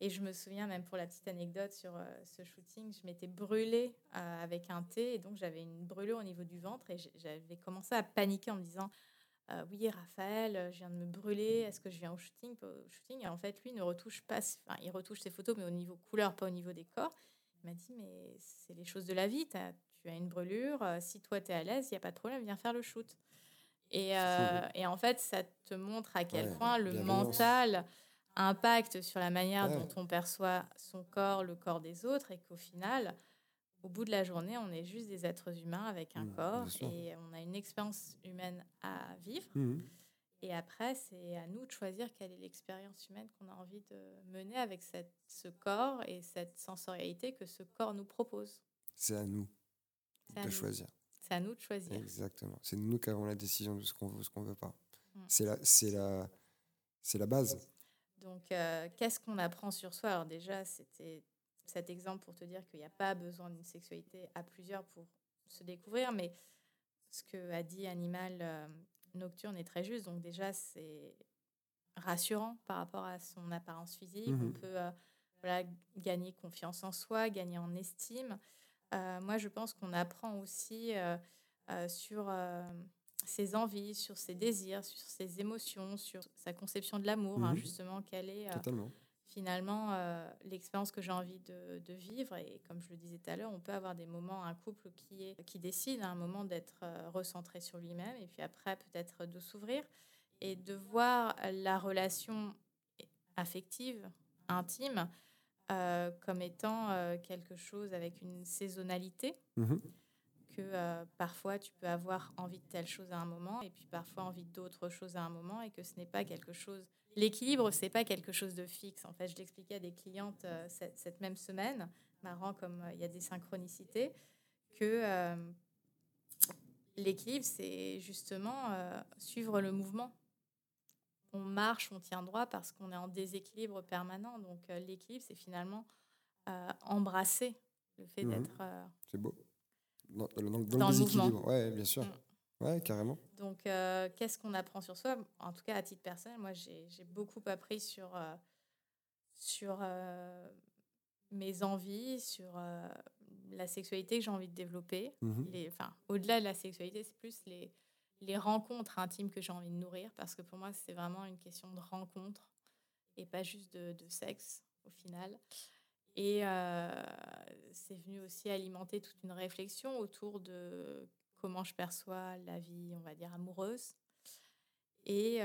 et je me souviens même pour la petite anecdote sur euh, ce shooting, je m'étais brûlée euh, avec un thé, et donc j'avais une brûlure au niveau du ventre, et j'avais commencé à paniquer en me disant oui, Raphaël, je viens de me brûler, est-ce que je viens au shooting, Et en fait, lui ne retouche pas, enfin, il retouche ses photos, mais au niveau couleur, pas au niveau des corps. Il m'a dit, mais c'est les choses de la vie, tu as une brûlure, si toi tu es à l'aise, il n'y a pas de problème, viens faire le shoot. Et, euh, et en fait, ça te montre à quel Ouais, point le mental impacte sur la manière Ouais. dont on perçoit son corps, le corps des autres, et qu'au final, au bout de la journée, on est juste des êtres humains avec un Mmh, corps et on a une expérience humaine à vivre. Mhm. Et après, c'est à nous de choisir quelle est l'expérience humaine qu'on a envie de mener avec cette, ce corps et cette sensorialité que ce corps nous propose. C'est à nous de choisir. C'est à nous de choisir. Exactement. C'est nous qui avons la décision de ce qu'on veut ou ce qu'on veut pas. Mm. C'est la, c'est la, c'est la base. Donc, euh, qu'est-ce qu'on apprend sur soi? Alors déjà, c'était cet exemple pour te dire qu'il n'y a pas besoin d'une sexualité à plusieurs pour se découvrir, mais ce que a dit Animal euh, Nocturne est très juste. Donc déjà, c'est rassurant par rapport à son apparence physique. On Mhm. peut euh, voilà, gagner confiance en soi, gagner en estime. Euh, moi, je pense qu'on apprend aussi euh, euh, sur ses envies, sur ses désirs, sur ses émotions, sur sa conception de l'amour, hein, Mhm. justement, quelle est euh, finalement euh, l'expérience que j'ai envie de, de vivre. Et comme je le disais tout à l'heure, on peut avoir des moments, un couple qui, est, qui décide à un moment d'être recentré sur lui-même, et puis après peut-être de s'ouvrir et de voir la relation affective, intime, euh, comme étant euh, quelque chose avec une saisonnalité Mhm. que euh, parfois tu peux avoir envie de telle chose à un moment et puis parfois envie d'autre chose à un moment et que ce n'est pas quelque chose. L'équilibre, c'est pas quelque chose de fixe. En fait, je l'expliquais à des clientes cette, cette même semaine, marrant comme il y a des synchronicités, que l'équilibre, c'est justement suivre le mouvement. On marche, on tient droit parce qu'on est en déséquilibre permanent. Donc euh, l'équilibre, c'est finalement euh, embrasser le fait Mhm. d'être euh, C'est beau. Dans, dans- dans Dans le déséquilibre. Ouais, bien sûr. Mm. Ouais, carrément. Donc, qu'est-ce qu'on apprend sur soi? En tout cas, à titre personnel, moi, j'ai beaucoup appris sur, sur mes envies, sur la sexualité que j'ai envie de développer. Les, enfin, au-delà de la sexualité, c'est plus les, les rencontres intimes que j'ai envie de nourrir, parce que pour moi, c'est vraiment une question de rencontre et pas juste de, sexe, au final. Et c'est venu aussi alimenter toute une réflexion autour de comment je perçois la vie, on va dire, amoureuse. Et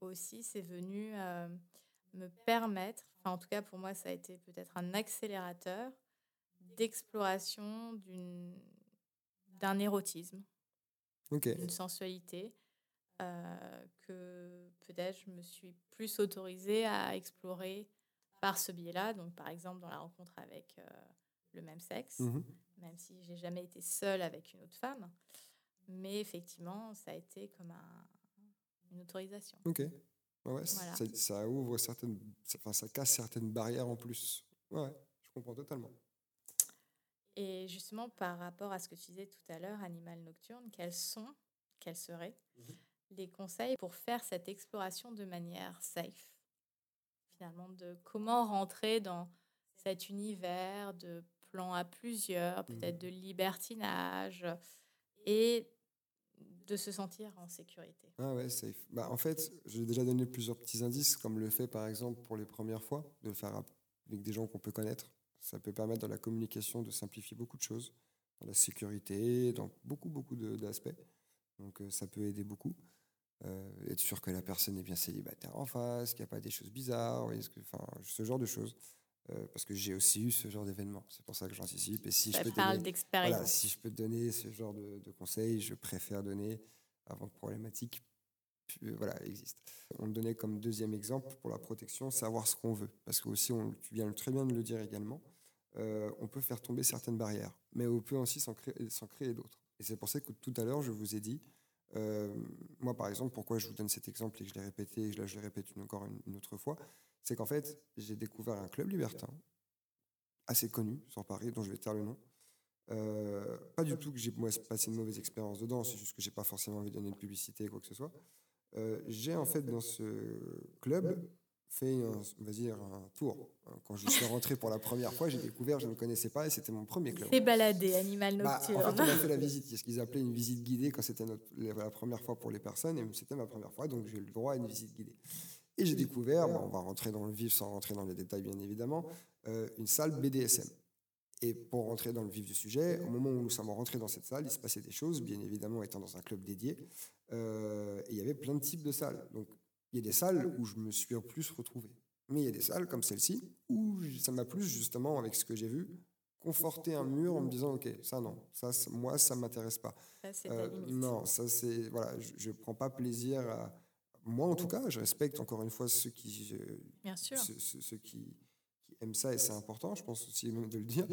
aussi, c'est venu me permettre, enfin en tout cas pour moi, ça a été peut-être un accélérateur d'exploration d'un érotisme, d'une sensualité que peut-être je me suis plus autorisée à explorer par ce biais-là. Donc par exemple dans la rencontre avec le même sexe, mmh même si j'ai jamais été seule avec une autre femme. Mais effectivement, ça a été comme un, une autorisation. Ok. Ouais, ça, ouvre certaines. Enfin, ça casse certaines barrières en plus. Ouais, je comprends totalement. Et justement, par rapport à ce que tu disais tout à l'heure, Animal Nocturne, quels sont, quels seraient mhm. les conseils pour faire cette exploration de manière safe Finalement, de comment rentrer dans cet univers de plans à plusieurs, peut-être mhm. de libertinage, et de se sentir en sécurité? Ah ouais, safe. Bah, en fait, j'ai déjà donné plusieurs petits indices, comme le fait par exemple pour les premières fois, de le faire avec des gens qu'on peut connaître. Ça peut permettre dans la communication de simplifier beaucoup de choses, dans la sécurité, dans beaucoup, beaucoup d'aspects. Donc euh, ça peut aider beaucoup. Euh, être sûr que la personne est bien célibataire en face, qu'il n'y a pas des choses bizarres, ce genre de choses. Euh, parce que j'ai aussi eu ce genre d'événement. C'est pour ça que j'anticipe. Et si je peux parle d'expérience. si je peux te donner ce genre de, conseils, je préfère donner avant que problématique voilà, existe. On le donnait comme deuxième exemple pour la protection, savoir ce qu'on veut. Parce que aussi, tu viens très bien de le dire également, euh, on peut faire tomber certaines barrières, mais on peut aussi s'en créer, créer d'autres. Et c'est pour ça que tout à l'heure, je vous ai dit, moi par exemple, pourquoi je vous donne cet exemple et que je l'ai répété, et là je le répète encore une autre fois, c'est qu'en fait, j'ai découvert un club libertin assez connu sur Paris, dont je vais taire le nom. Euh, pas du tout que j'ai passé une mauvaise expérience dedans, c'est juste que j'ai pas forcément envie de donner de publicité ou quoi que ce soit. Euh, j'ai en fait dans ce club fait un, on va dire, un tour. Quand je suis rentré pour la première fois, j'ai découvert, je ne connaissais pas et c'était mon premier club. C'est baladé, animal nocturne. Bah, en fait, on a fait la visite, ce qu'ils appelaient une visite guidée quand c'était la première fois pour les personnes et c'était ma première fois, donc j'ai eu le droit à une visite guidée. Et j'ai découvert, on va rentrer dans le vif sans rentrer dans les détails bien évidemment, euh, une salle BDSM. Et pour rentrer dans le vif du sujet, au moment où nous sommes rentrés dans cette salle, il se passait des choses, bien évidemment étant dans un club dédié. Euh, et il y avait plein de types de salles. Donc il y a des salles où je me suis en plus retrouvé. Mais il y a des salles comme celle-ci où ça m'a plus justement avec ce que j'ai vu conforter un mur en me disant ok ça non ça moi ça m'intéresse pas ça, euh, non ça c'est voilà je, ne prends pas plaisir à, moi en tout cas, je respecte encore une fois ceux qui, Ceux, qui, aiment ça et c'est important, je pense aussi même de le dire.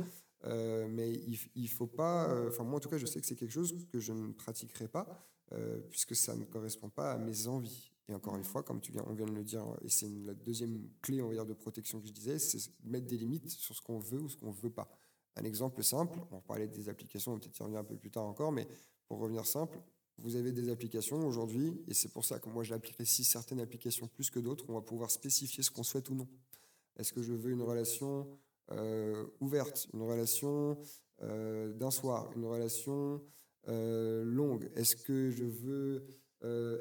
Euh, mais il, il faut pas. Euh, enfin, moi en tout cas, je sais que c'est quelque chose que je ne pratiquerai pas euh, puisque ça ne correspond pas à mes envies. Et encore une fois, comme tu viens, on vient de le dire, et c'est la deuxième clé, on va dire, de protection que je disais, c'est mettre des limites sur ce qu'on veut ou ce qu'on ne veut pas. Un exemple simple, on parler des applications, on va peut-être y revenir un peu plus tard encore, mais pour revenir simple, vous avez des applications aujourd'hui, et c'est pour ça que moi j'apprécie certaines applications plus que d'autres, on va pouvoir spécifier ce qu'on souhaite ou non. Est-ce que je veux une relation euh, ouverte, une relation euh, d'un soir, une relation euh, longue? Est-ce que je veux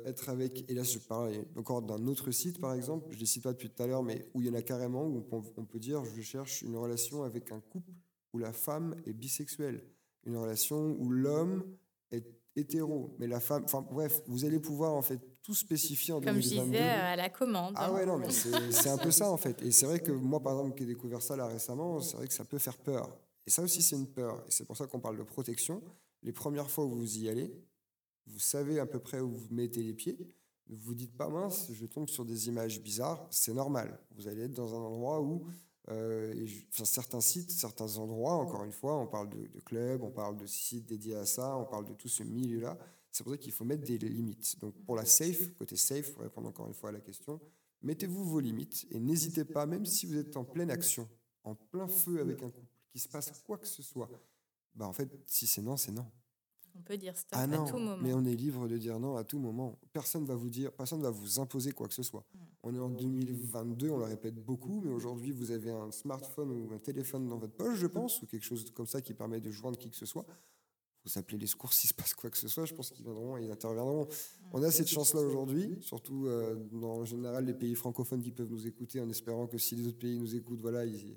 être avec, et là je parle encore d'un autre site par exemple, je ne les cite pas depuis tout à l'heure, mais où il y en a carrément, où on peut dire je cherche une relation avec un couple où la femme est bisexuelle, une relation où l'homme est hétéro, mais la femme. Enfin bref, vous allez pouvoir en fait tout spécifier en Comme je disais à la commande. Ah ouais, non, mais c'est un peu ça en fait. Et c'est vrai que moi, par exemple, qui ai découvert ça là récemment, c'est vrai que ça peut faire peur. Et ça aussi, c'est une peur. Et c'est pour ça qu'on parle de protection. Les premières fois où vous y allez, vous savez à peu près où vous mettez les pieds. Ne vous dites pas mince, je tombe sur des images bizarres. C'est normal. Vous allez être dans un endroit où euh, certains sites, certains endroits, encore une fois, on parle de, clubs, on parle de sites dédiés à ça, on parle de tout ce milieu-là. C'est pour ça qu'il faut mettre des limites. Donc pour la safe, côté safe, pour répondre encore une fois à la question, mettez-vous vos limites et n'hésitez pas, même si vous êtes en pleine action, en plein feu avec un couple, qu'il se passe quoi que ce soit, bah en fait, si c'est non, c'est non. On peut dire stop ah à tout moment. Mais on est libre de dire non à tout moment. Personne va vous dire, personne va vous imposer quoi que ce soit. Mm. On est en 2022, on le répète beaucoup, mais aujourd'hui vous avez un smartphone ou un téléphone dans votre poche, je pense, ou quelque chose comme ça qui permet de joindre qui que ce soit. Faut s'appeler les secours s'il se passe quoi que ce soit. Je pense qu'ils viendront et ils interviendront. On a cette chance-là aujourd'hui, surtout euh, dans, en général les pays francophones qui peuvent nous écouter, en espérant que si les autres pays nous écoutent, voilà, ils,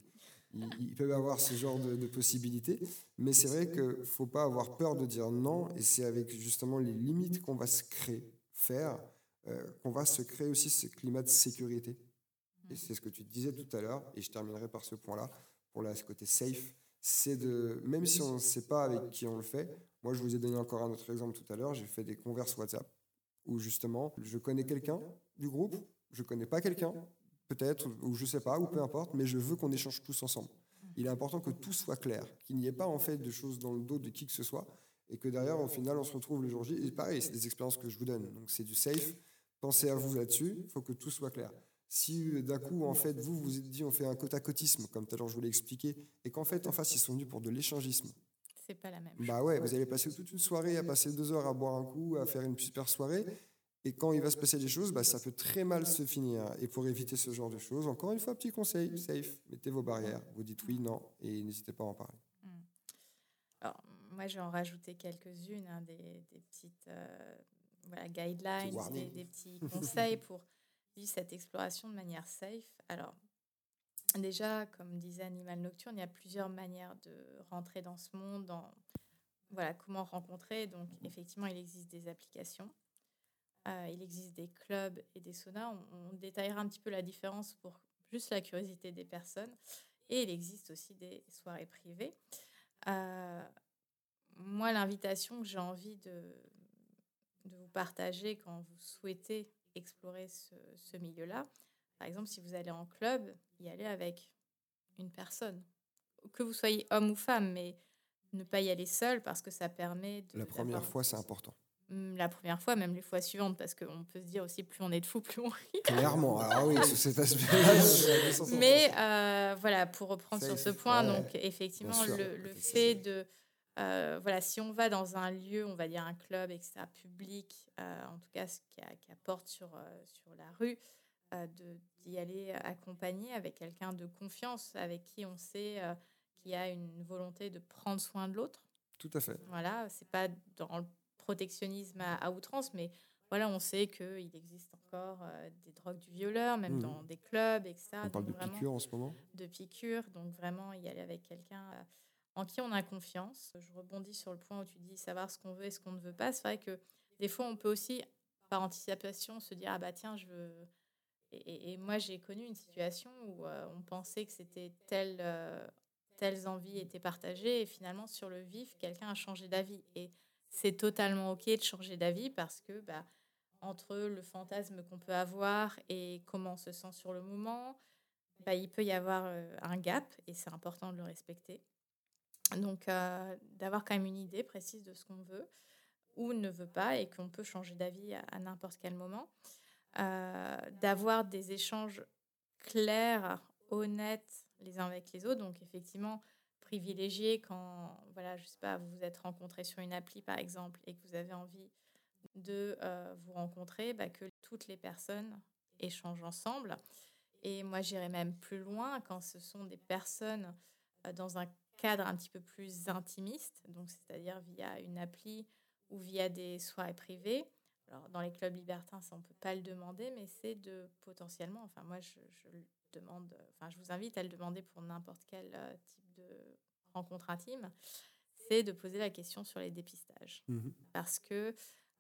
ils, peuvent avoir ce genre de, de possibilités. Mais c'est vrai qu'il ne faut pas avoir peur de dire non, et c'est avec justement les limites qu'on va se créer, faire, euh, qu'on va se créer aussi ce climat de sécurité. Et c'est ce que tu disais tout à l'heure, et je terminerai par ce point-là, pour ce côté safe, c'est de, même si on ne sait pas avec qui on le fait, moi je vous ai donné encore un autre exemple tout à l'heure, j'ai fait des converses WhatsApp, où justement, je connais quelqu'un du groupe, je ne connais pas quelqu'un, peut-être, ou je ne sais pas, ou peu importe, mais je veux qu'on échange tous ensemble. Il est important que tout soit clair, qu'il n'y ait pas en fait de choses dans le dos de qui que ce soit, et que derrière, au final, on se retrouve le jour J. Et pareil, c'est des expériences que je vous donne, donc c'est du safe. Pensez à vous là-dessus, il faut que tout soit clair. Si d'un coup, en fait, vous vous êtes dit on fait un côte à côtisme, comme tout à l'heure je vous l'ai expliqué, et qu'en fait, en face, ils sont venus pour de l'échangisme. C'est pas la même Bah ouais, vous allez passer toute une soirée à passer deux heures à boire un coup, à faire une super soirée. Et quand il va se passer des choses, bah, ça peut très mal se finir. Et pour éviter ce genre de choses, encore une fois, petit conseil, safe, mettez vos barrières. Vous dites oui, non, et n'hésitez pas à en parler. Hmm. Alors, moi, je vais en rajouter quelques-unes, hein, des, petites euh, voilà, guidelines, des, des, petits conseils pour cette exploration de manière safe. Alors, déjà, comme disait Animal Nocturne, il y a plusieurs manières de rentrer dans ce monde, dans voilà, comment rencontrer. Donc, effectivement, il existe des applications, euh, il existe des clubs et des saunas. On, détaillera un petit peu la différence pour juste la curiosité des personnes. Et il existe aussi des soirées privées. Euh, moi, l'invitation que j'ai envie de, de vous partager quand vous souhaitez explorer ce, milieu-là. Par exemple, si vous allez en club, y aller avec une personne, que vous soyez homme ou femme, mais ne pas y aller seul parce que ça permet de... La première fois, c'est important. Hum, la première fois, même les fois suivantes, parce qu'on peut se dire aussi, plus on est de fous, plus on rit. Clairement, ah oui, sur cet aspect-là. Mais euh, voilà, pour reprendre sur ce point, donc effectivement, le, le fait de euh, voilà, si on va dans un lieu, on va dire un club, etc., public, euh, en tout cas ce qui, apporte sur, euh, sur la rue, d'y aller accompagner avec quelqu'un de confiance, avec qui on sait qu'il y a une volonté de prendre soin de l'autre. Tout à fait. Voilà, c'est pas dans le protectionnisme à, outrance, mais voilà, on sait qu'il existe encore des drogues du violeur, même mmh. dans des clubs, etc. On parle de piqûres en ce moment? De piqûres, donc vraiment y aller avec quelqu'un en qui on a confiance. Je rebondis sur le point où tu dis savoir ce qu'on veut et ce qu'on ne veut pas. C'est vrai que des fois, on peut aussi, par anticipation, se dire ah bah tiens, je veux. Et, moi, j'ai connu une situation où euh, on pensait que c'était telle, euh, telles envies étaient partagées et finalement, sur le vif, quelqu'un a changé d'avis. Et c'est totalement ok de changer d'avis parce que bah, entre le fantasme qu'on peut avoir et comment on se sent sur le moment, bah, il peut y avoir euh, un gap et c'est important de le respecter. Donc, euh, d'avoir quand même une idée précise de ce qu'on veut ou ne veut pas et qu'on peut changer d'avis à, n'importe quel moment. Euh, d'avoir des échanges clairs, honnêtes les uns avec les autres. Donc, effectivement, privilégier quand, voilà, je sais pas, vous vous êtes rencontrés sur une appli, par exemple, et que vous avez envie de euh, vous rencontrer, bah, que toutes les personnes échangent ensemble. Et moi, j'irais même plus loin quand ce sont des personnes dans un cadre un petit peu plus intimiste, donc c'est-à-dire via une appli ou via des soirées privées. Alors, dans les clubs libertins, ça, on ne peut pas le demander, mais c'est de potentiellement, enfin, moi, je, le demande, enfin, je vous invite à le demander pour n'importe quel euh, type de rencontre intime, c'est de poser la question sur les dépistages. Mmh Parce que,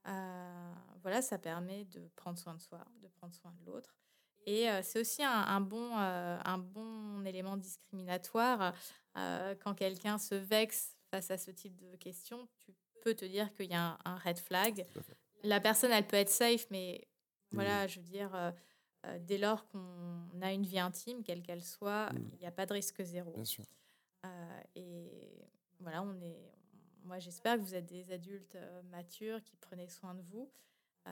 euh, voilà, ça permet de prendre soin de soi, de prendre soin de l'autre. Et euh, c'est aussi un, bon, un bon élément discriminatoire euh, quand quelqu'un se vexe face à ce type de questions, tu peux te dire qu'il y a un, red flag. La personne, elle peut être safe, mais voilà, je veux dire, euh, euh, dès lors qu'on a une vie intime, quelle qu'elle soit, mm. il n'y a pas de risque zéro. Bien sûr. et voilà, on est. Moi, j'espère que vous êtes des adultes matures qui prenez soin de vous.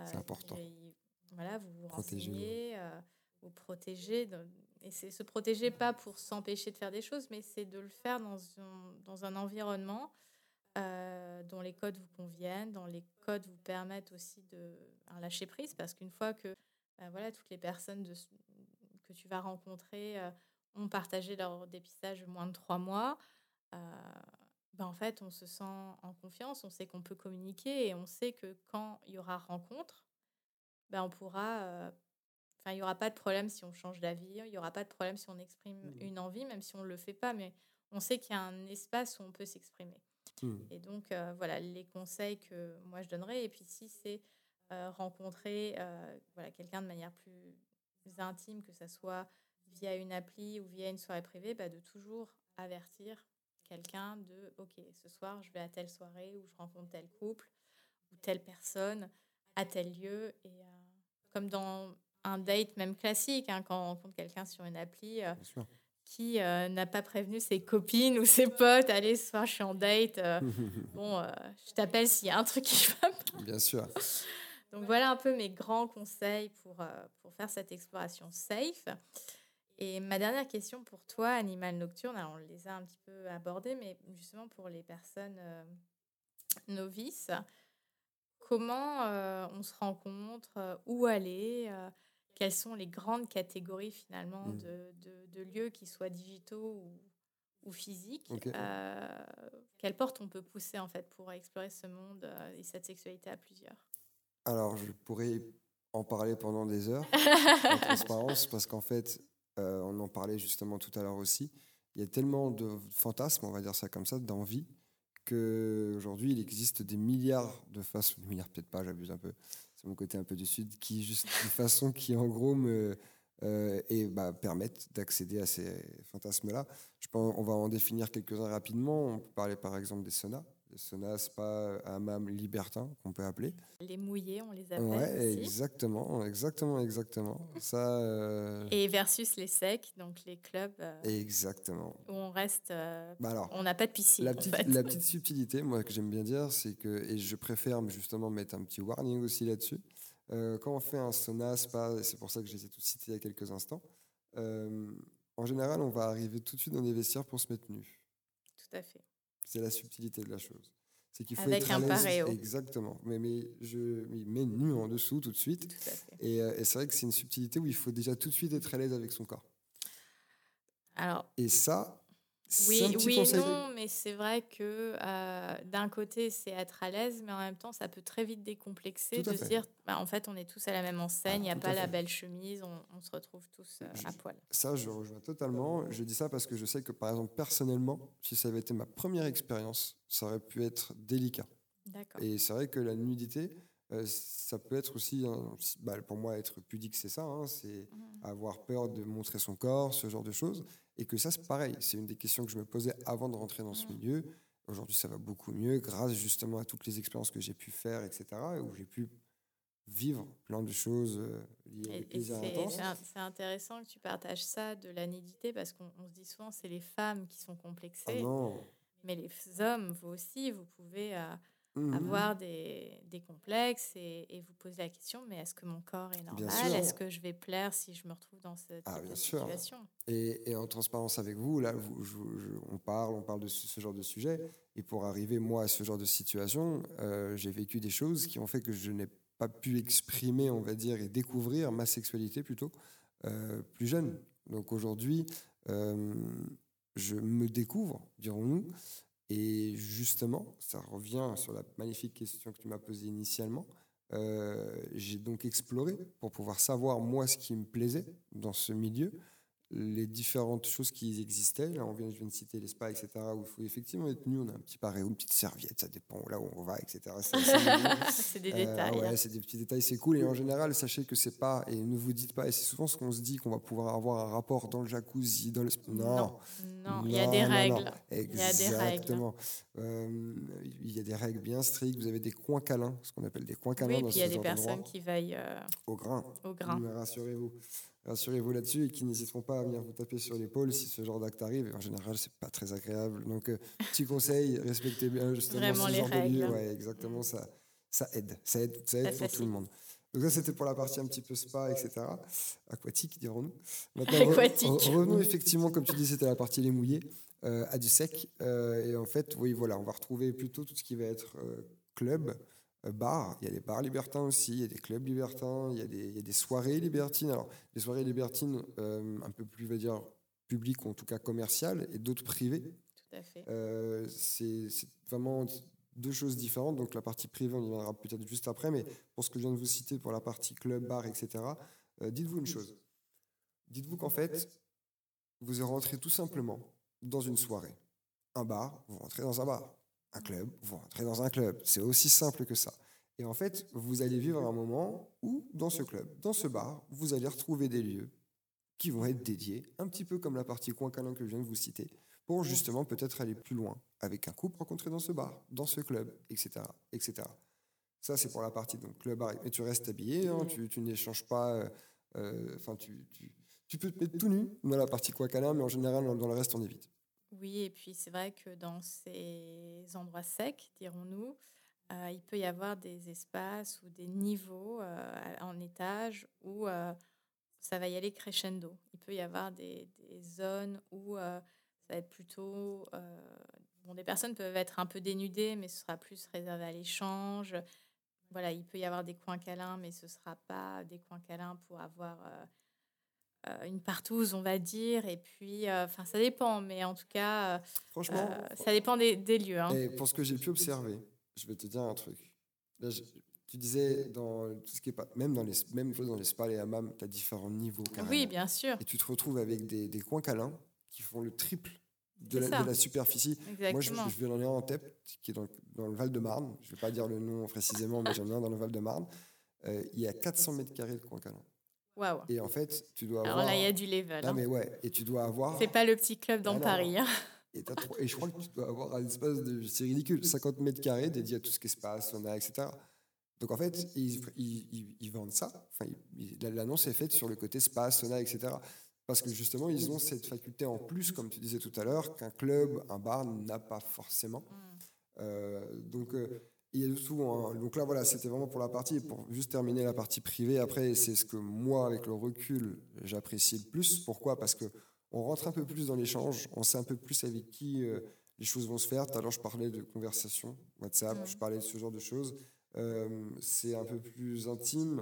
C'est important. voilà, vous vous renseignez, vous protégez et c'est se protéger pas pour s'empêcher de faire des choses, mais c'est de le faire dans un, dans un environnement euh, dont les codes vous conviennent, dont les codes vous permettent aussi de lâcher prise, parce qu'une fois que bah, voilà, toutes les personnes de, que tu vas rencontrer euh, ont partagé leur dépistage moins de trois mois, euh, bah, en fait, on se sent en confiance, on sait qu'on peut communiquer et on sait que quand il y aura rencontre, bah, on pourra. Enfin, il n'y aura pas de problème si on change d'avis, il n'y aura pas de problème si on exprime Mhm. une envie, même si on ne le fait pas, mais on sait qu'il y a un espace où on peut s'exprimer. Hmm. Et donc, euh, voilà, les conseils que moi je donnerais. Et puis, si c'est euh, rencontrer euh, voilà, quelqu'un de manière plus, intime, que ce soit via une appli ou via une soirée privée, bah, de toujours avertir quelqu'un de OK, ce soir, je vais à telle soirée où je rencontre tel couple ou telle personne à tel lieu. Et comme dans un date même classique, hein, quand on rencontre quelqu'un sur une appli, euh, qui euh, n'a pas prévenu ses copines ou ses potes, allez, ce soir, je suis en date. euh, bon, euh, je t'appelle s'il y a un truc qui va pas. Bien sûr. Donc voilà un peu mes grands conseils pour, euh, pour faire cette exploration safe. Et ma dernière question pour toi, Animal Nocturne, alors on les a un petit peu abordés, mais justement pour les personnes euh, novices, comment on se rencontre, où aller, quelles sont les grandes catégories finalement Mm. de, de- de lieux qui soient digitaux ou, ou physiques, Ok. euh, quelles portes on peut pousser en fait pour explorer ce monde euh, et cette sexualité à plusieurs? Alors, je pourrais en parler pendant des heures, en transparence, parce qu'en fait, euh, on en parlait justement tout à l'heure aussi. Il y a tellement de fantasmes, on va dire ça comme ça, d'envie, qu'aujourd'hui, il existe des milliards de façons, des milliards peut-être pas, j'abuse un peu, c'est mon côté un peu du Sud, qui juste des façons qui, en gros, me, euh, et, bah, permettent d'accéder à ces fantasmes-là. Je pense, on va en définir quelques-uns rapidement. On peut parler par exemple des saunas. Les saunas, spa, hammam, libertins, qu'on peut appeler. Les mouillés, on les appelle Ouais, aussi. exactement, exactement, exactement. Ça, euh, Et versus les secs, donc les clubs euh, exactement. où on reste, euh, Bah alors, on n'a pas de piscine la en petite, fait. la petite subtilité, moi, que j'aime bien dire, c'est que, et je préfère justement mettre un petit warning aussi là-dessus, quand on fait un sauna, spa, et c'est pour ça que je les ai tous cités il y a quelques instants, en général, on va arriver tout de suite dans les vestiaires pour se mettre nu. Tout à fait. C'est la subtilité de la chose. C'est qu'il faut Avec être à un l'aise. paréo. Exactement. Mais, mais je il met nu en dessous tout de suite. Tout. Et, euh, et c'est vrai que c'est une subtilité où il faut déjà tout de suite être à l'aise avec son corps. Alors, Et ça, oui, un petit oui conseil. non, mais c'est vrai que euh, d'un côté, c'est être à l'aise, mais en même temps, ça peut très vite décomplexer de se dire, bah, en fait, on est tous à la même enseigne, il n'y a pas la belle chemise, on, on se retrouve tous euh, à poil. Ça, je rejoins totalement. Je dis ça parce que je sais que, par exemple, personnellement, si ça avait été ma première expérience, ça aurait pu être délicat. D'accord. Et c'est vrai que la nudité, euh, ça peut être aussi, bah, pour moi, être pudique, c'est ça, hein, c'est Mhm. avoir peur de montrer son corps, ce genre de choses. Et que ça, c'est pareil. C'est une des questions que je me posais avant de rentrer dans ce Mhm. milieu. Aujourd'hui, ça va beaucoup mieux grâce justement à toutes les expériences que j'ai pu faire, etc. Et où j'ai pu vivre plein de choses euh, liées c'est intéressant que tu partages ça de la nudité parce qu'on on se dit souvent c'est les femmes qui sont Ah complexées, non. mais les hommes, vous aussi, vous pouvez euh, Mhm. avoir des, des complexes et, et vous poser la question mais est-ce que mon corps est normal? Est-ce que je vais plaire si je me retrouve dans cette Ah, situation? Et, et en transparence avec vous, là, vous- je- je- on parle, on parle de ce, ce genre de sujet. Et pour arriver, moi, à ce genre de situation, euh, j'ai vécu des choses qui ont fait que je n'ai pas pu exprimer, on va dire, et découvrir ma sexualité plutôt euh, plus jeune. Donc aujourd'hui, euh, je me découvre, dirons-nous. Et justement, ça revient sur la magnifique question que tu m'as posée initialement. Euh, j'ai donc exploré pour pouvoir savoir moi ce qui me plaisait dans ce milieu, les différentes choses qui existaient. Là, on vient, je viens de citer les spas, etc., où il faut effectivement être nu. On a un petit paréo, une petite serviette, ça dépend là où on va, etc. C'est des Euh, détails. ouais, hein. c'est des petits détails, c'est cool. Et en général, sachez que c'est pas, et ne vous dites pas, et c'est souvent ce qu'on se dit, qu'on va pouvoir avoir un rapport dans le jacuzzi, dans le. Non, non, il y a des règles. non. Il y a des règles. Exactement. Euh, il y a des règles bien strictes. Vous avez des coins câlins, ce qu'on appelle des coins câlins Oui, dans puis il y a des personnes qui veillent euh, au grain. au grain. Rassurez-vous. Rassurez-vous là-dessus et qui n'hésiteront pas à venir vous taper sur l'épaule si ce genre d'acte arrive. En général, c'est pas très agréable. Donc, euh, petit conseil, respectez bien justement Vraiment ce les genre de lieu. règles. Ouais, exactement, ça, ça aide. Ça aide, ça Ça aide pour tout le monde. Donc ça, c'était pour la partie un petit peu spa, etc. Aquatique, dirons-nous. Aquatique. re- revenons effectivement, comme tu dis, c'était la partie les mouillés, euh, à du sec. Euh, et en fait, oui, voilà, on va retrouver plutôt tout ce qui va être club, euh, bar. Il y a des bars libertins aussi, il y a des clubs libertins, il y a des, il y a des soirées libertines. Alors, des soirées libertines euh, un peu plus, on va dire, publiques ou en tout cas commerciales, et d'autres privées. Tout à fait. Euh, c'est c'est vraiment deux choses différentes. Donc la partie privée, on y viendra peut-être juste après, mais pour ce que je viens de vous citer, pour la partie club, bar, etc., euh, dites-vous une chose. Dites-vous qu'en fait, vous rentrez tout simplement dans une soirée. Un bar, vous rentrez dans un bar. Un club, vous rentrez dans un club. C'est aussi simple que ça. Et en fait, vous allez vivre un moment où, dans ce club, dans ce bar, vous allez retrouver des lieux qui vont être dédiés, un petit peu comme la partie coin câlin que je viens de vous citer, pour justement peut-être aller plus loin avec un couple rencontré dans ce bar, dans ce club, etc. etc. Ça, c'est pour la partie donc club bar. Mais tu restes habillé, hein, tu, tu n'échanges pas. euh, euh, Enfin, tu, tu, tu peux te mettre tout nu dans la partie coin câlin, mais en général, dans le reste, on évite. Oui, et puis c'est vrai que dans ces endroits secs, dirons-nous, euh, il peut y avoir des espaces ou des niveaux euh, en étage où euh, ça va y aller crescendo. Il peut y avoir des, zones où ça va être plutôt... bon, des personnes peuvent être un peu dénudées, mais ce sera plus réservé à l'échange. Voilà, il peut y avoir des coins câlins, mais ce ne sera pas des coins câlins pour avoir... euh, une partouze, on va dire, et puis, euh, enfin, ça dépend, mais en tout cas, euh, Franchement, ça dépend des, des lieux. hein. Et pour ce que j'ai pu observer, je vais te dire un truc. Là, je- tu disais, dans tout ce qui est pas, même dans les, même chose dans les spas, les hammams, tu as différents niveaux. carrément. Oui, bien sûr, Et tu te retrouves avec des, des coins câlins qui font le triple de la, de superficie. exactement. Moi, je, je vais en en tête qui est dans, dans le Val-de-Marne. Je ne vais pas dire le nom précisément, mais j'en ai un dans le Val-de-Marne. Euh, il y a 400 mètres carrés de coins câlins. Et en fait, tu dois Alors avoir. là, il y a du level. Ah, hein. mais ouais, et tu dois avoir. C'est pas le petit club dans Ah non. Paris. hein. Et, je crois que tu dois avoir un espace de. C'est ridicule, 50 mètres carrés dédié à tout ce qui est spa, sauna, etc. Donc en fait, ils, ils- ils- ils vendent ça. Enfin, l'annonce est faite sur le côté spa, sauna, etc. Parce que justement, ils ont cette faculté en plus, comme tu disais tout à l'heure, qu'un club, un bar n'a pas forcément. Euh, donc, euh, il y a de tout. hein. Donc là, voilà, c'était vraiment pour la partie. Pour juste terminer la partie privée, après, c'est ce que moi, avec le recul, j'apprécie le plus. Pourquoi? Parce que on rentre un peu plus dans l'échange, on sait un peu plus avec qui euh, les choses vont se faire. Tout à l'heure, je parlais de conversation WhatsApp, je parlais de ce genre de choses. Euh, c'est un peu plus intime,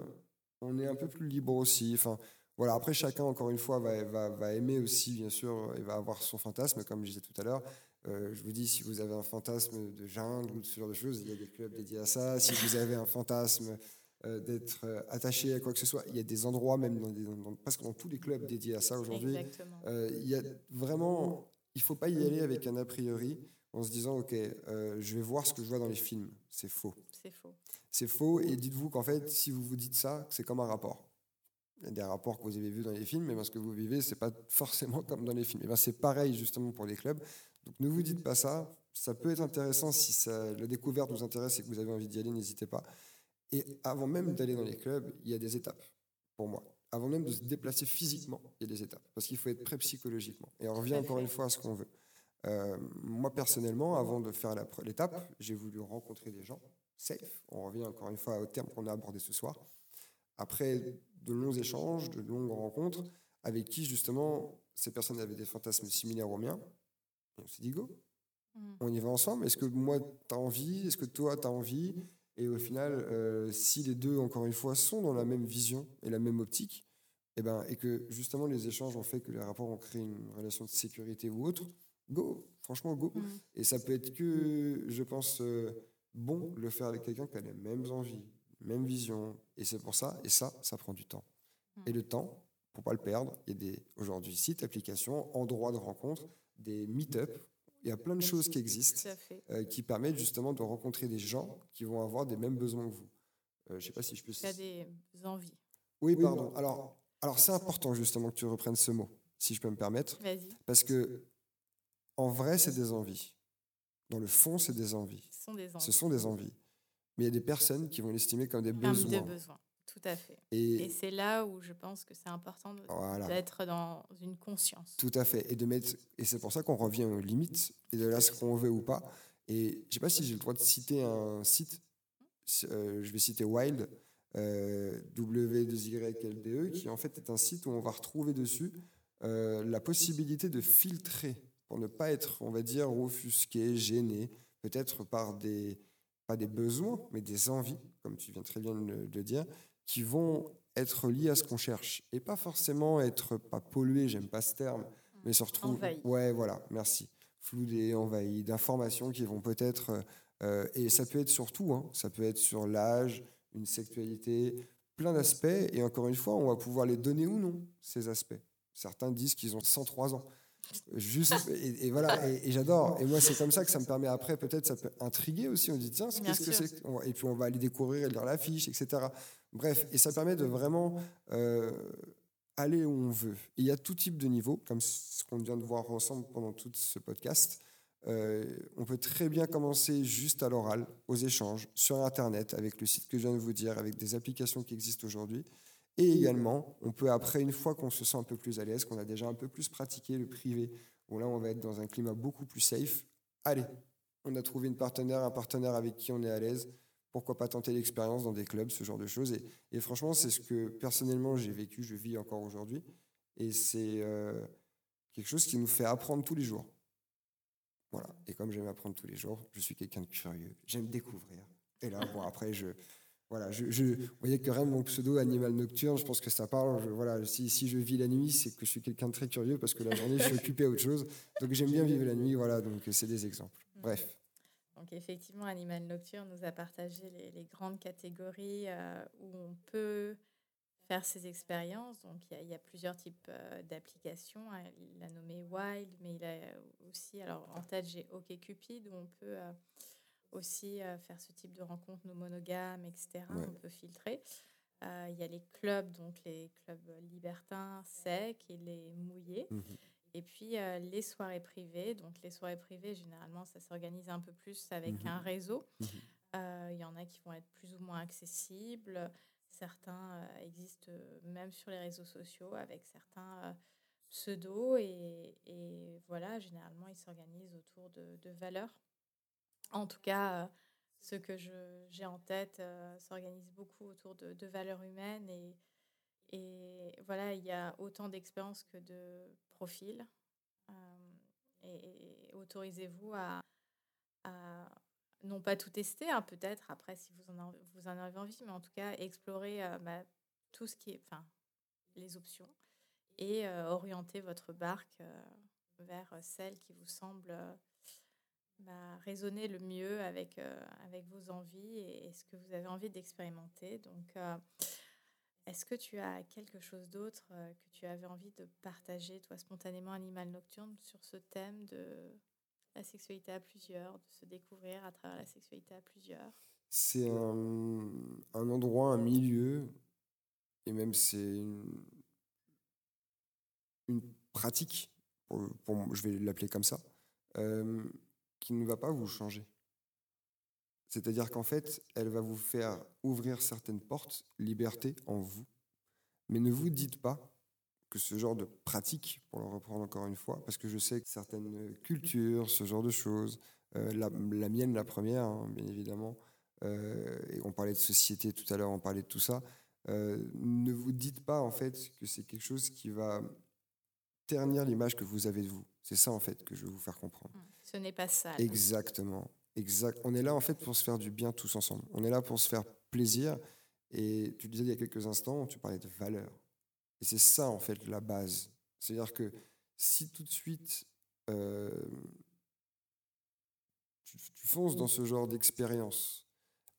on est un peu plus libre aussi. Enfin, voilà, après, chacun, encore une fois, va, va, va aimer aussi, bien sûr, et va avoir son fantasme, comme je disais tout à l'heure. Euh, je vous dis, si vous avez un fantasme de jungle ou de ce genre de choses, il y a des clubs dédiés à ça. Si vous avez un fantasme euh, d'être euh, attaché à quoi que ce soit, il y a des endroits, même dans, des, dans- presque dans tous les clubs dédiés à ça aujourd'hui. Il y a vraiment, il faut pas y aller avec un a priori en se disant, ok, je vais voir ce que je vois dans les films. C'est faux. C'est faux. C'est faux. Et dites-vous qu'en fait, si vous vous dites ça, c'est comme un rapport. Il y a des rapports que vous avez vus dans les films, mais parce que vous vivez, c'est pas forcément comme dans les films. Et ben, c'est pareil justement pour les clubs. Donc ne vous dites pas ça. Ça peut être intéressant si ça- la découverte vous intéresse et que vous avez envie d'y aller, n'hésitez pas. Et avant même d'aller dans les clubs, il y a des étapes pour moi. Avant même de se déplacer physiquement, il y a des étapes. Parce qu'il faut être prêt psychologiquement. Et on revient encore une fois à ce qu'on veut. Euh, moi, personnellement, avant de faire l'étape, j'ai voulu rencontrer des gens safe. On revient encore une fois au terme qu'on a abordé ce soir. Après de longs échanges, de longues rencontres, avec qui justement ces personnes avaient des fantasmes similaires aux miens. Et on s'est dit go, Mm. on y va ensemble. Est-ce que moi, tu as envie? Est-ce que toi, tu as envie? Et au final, euh, si les deux, encore une fois, sont dans la même vision et la même optique, et, ben, et que justement les échanges ont fait que les rapports ont créé une relation de sécurité ou autre, go, franchement, go. Mm. Et ça peut être que, je pense, euh, bon de le faire avec quelqu'un qui a les mêmes envies, même vision. Et c'est pour ça, et ça, ça prend du temps. Et le temps, pour pas le perdre, il y a des aujourd'hui sites, applications, endroits de rencontre, des meet-up. Il y a plein de choses qui existent euh, qui permettent justement de rencontrer des gens qui vont avoir des mêmes besoins que vous. Euh, je sais pas si je peux. Tu as des envies. Oui, pardon. Alors, alors c'est important justement que tu reprennes ce mot, si je peux me permettre, Vas-y. parce que en vrai, c'est des envies. Dans le fond, c'est des envies. Ce sont des envies. Ce sont des envies. Mais il y a des personnes qui vont l'estimer comme des besoins. de besoins. Tout à fait. Et Et c'est là où je pense que c'est important voilà. d'être dans une conscience. Tout à fait. Et de mettre, et c'est pour ça qu'on revient aux limites et de là ce qu'on veut ou pas. Et je sais pas si j'ai le droit de citer un site. Euh, je vais citer Wild, euh, W2YLDE, qui en fait est un site où on va retrouver dessus euh, la possibilité de filtrer pour ne pas être, on va dire, offusqué, gêné, peut-être par des pas des besoins, mais des envies, comme tu viens très bien de le dire, qui vont être liées à ce qu'on cherche et pas forcément être pas pollué, j'aime pas ce terme, mais se retrouver. Envahi. Ouais, voilà, merci. floudées, envahies d'informations qui vont peut-être... Euh, et ça peut être sur tout, hein. ça peut être sur l'âge, une sexualité, plein d'aspects. Et encore une fois, on va pouvoir les donner ou non, ces aspects. Certains disent qu'ils ont 103 ans. Juste, et, voilà, et, j'adore. Et moi, c'est comme ça que ça me permet après, peut-être, ça peut intriguer aussi. On dit, tiens, qu'est-ce que c'est Et puis, on va aller découvrir et lire l'affiche, etc. Bref, et ça permet de vraiment euh, aller où on veut. il y a tout type de niveau, comme ce qu'on vient de voir ensemble pendant tout ce podcast. Euh, on peut très bien commencer juste à l'oral, aux échanges, sur Internet, avec le site que je viens de vous dire, avec des applications qui existent aujourd'hui. Et également, on peut après, une fois qu'on se sent un peu plus à l'aise, qu'on a déjà un peu plus pratiqué le privé, où là on va être dans un climat beaucoup plus safe, allez, on a trouvé une partenaire, un partenaire avec qui on est à l'aise, pourquoi pas tenter l'expérience dans des clubs, ce genre de choses. Et, franchement, c'est ce que personnellement j'ai vécu, je vis encore aujourd'hui. Et c'est euh, quelque chose qui nous fait apprendre tous les jours. Voilà. Et comme j'aime apprendre tous les jours, je suis quelqu'un de curieux. J'aime découvrir. Et là, bon, après, je, voilà, je, vous voyez que rien de mon pseudo animal nocturne, je pense que ça parle. voilà, si, si, je vis la nuit, c'est que je suis quelqu'un de très curieux parce que la journée, je suis occupé à autre chose. Donc j'aime bien vivre la nuit. Voilà, donc c'est des exemples. Bref. Donc effectivement, Animal Nocturne nous a partagé les, grandes catégories euh, où on peut faire ces expériences. Donc, il y, a plusieurs types euh, d'applications. Hein. Il a nommé Wild, mais il a aussi, alors en tête, j'ai OkCupid, où on peut euh, aussi faire ce type de rencontres non monogames, etc. On peut filtrer. il y a les clubs, donc les clubs libertins, secs et les mouillés. Mmh et puis les soirées privées. Donc les soirées privées, généralement, ça s'organise un peu plus avec mmh un réseau. Mmh il y en a qui vont être plus ou moins accessibles. Certains euh, existent euh, même sur les réseaux sociaux avec certains euh, pseudos et, voilà, généralement ils s'organisent autour de, valeurs. En tout cas, ce que j'ai en tête s'organise beaucoup autour de, valeurs humaines et, et voilà, il y a autant d'expériences que de profils. et, autorisez-vous à, non pas tout tester, hein, peut-être après si vous en, vous en avez envie, mais en tout cas explorer euh, bah, tout ce qui est, enfin, les options et euh, orienter votre barque euh, vers celle qui vous semble bah, résonner le mieux avec, avec vos envies et, ce que vous avez envie d'expérimenter. Donc, est-ce que tu as quelque chose d'autre que tu avais envie de partager, toi, spontanément, Animal Nocturne, sur ce thème de la sexualité à plusieurs, de se découvrir à travers la sexualité à plusieurs? C'est un, endroit, un milieu, et même c'est une, pratique, je vais l'appeler comme ça, euh, qui ne va pas vous changer. C'est-à-dire qu'en fait, elle va vous faire ouvrir certaines portes, liberté en vous. Mais ne vous dites pas que ce genre de pratique, pour le reprendre encore une fois, parce que je sais que certaines cultures, ce genre de choses, euh, la, mienne la première, hein, bien évidemment, euh, et on parlait de société tout à l'heure, on parlait de tout ça, euh, ne vous dites pas en fait que c'est quelque chose qui va ternir l'image que vous avez de vous. C'est ça en fait que je veux vous faire comprendre. Mmh. Ce n'est pas ça. Exactement. Exact. On est là en fait pour se faire du bien tous ensemble. On est là pour se faire plaisir. Et tu disais il y a quelques instants, tu parlais de valeur. Et c'est ça, en fait, la base. C'est-à-dire que si tout de suite, euh, tu, fonces dans ce genre d'expérience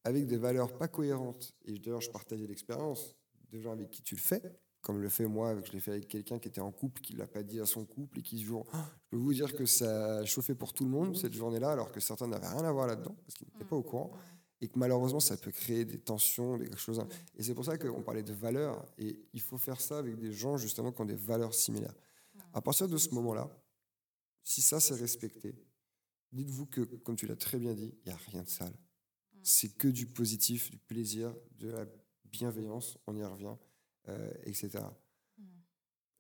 avec des valeurs pas cohérentes, et d'ailleurs, je partageais l'expérience de gens avec qui tu le fais, comme le fais moi, je l'ai fait avec quelqu'un qui était en couple, qui ne l'a pas dit à son couple, et qui, jour, je peux vous dire que ça a chauffé pour tout le monde cette journée-là, alors que certains n'avaient rien à voir là-dedans, parce qu'ils n'étaient pas au courant et que malheureusement ça peut créer des tensions, des choses. Et c'est pour ça qu'on parlait de valeurs et il faut faire ça avec des gens justement qui ont des valeurs similaires. À partir de ce moment-là, si ça c'est respecté, dites-vous que, comme tu l'as très bien dit, il n'y a rien de sale. C'est que du positif, du plaisir, de la bienveillance, on y revient, euh, etc.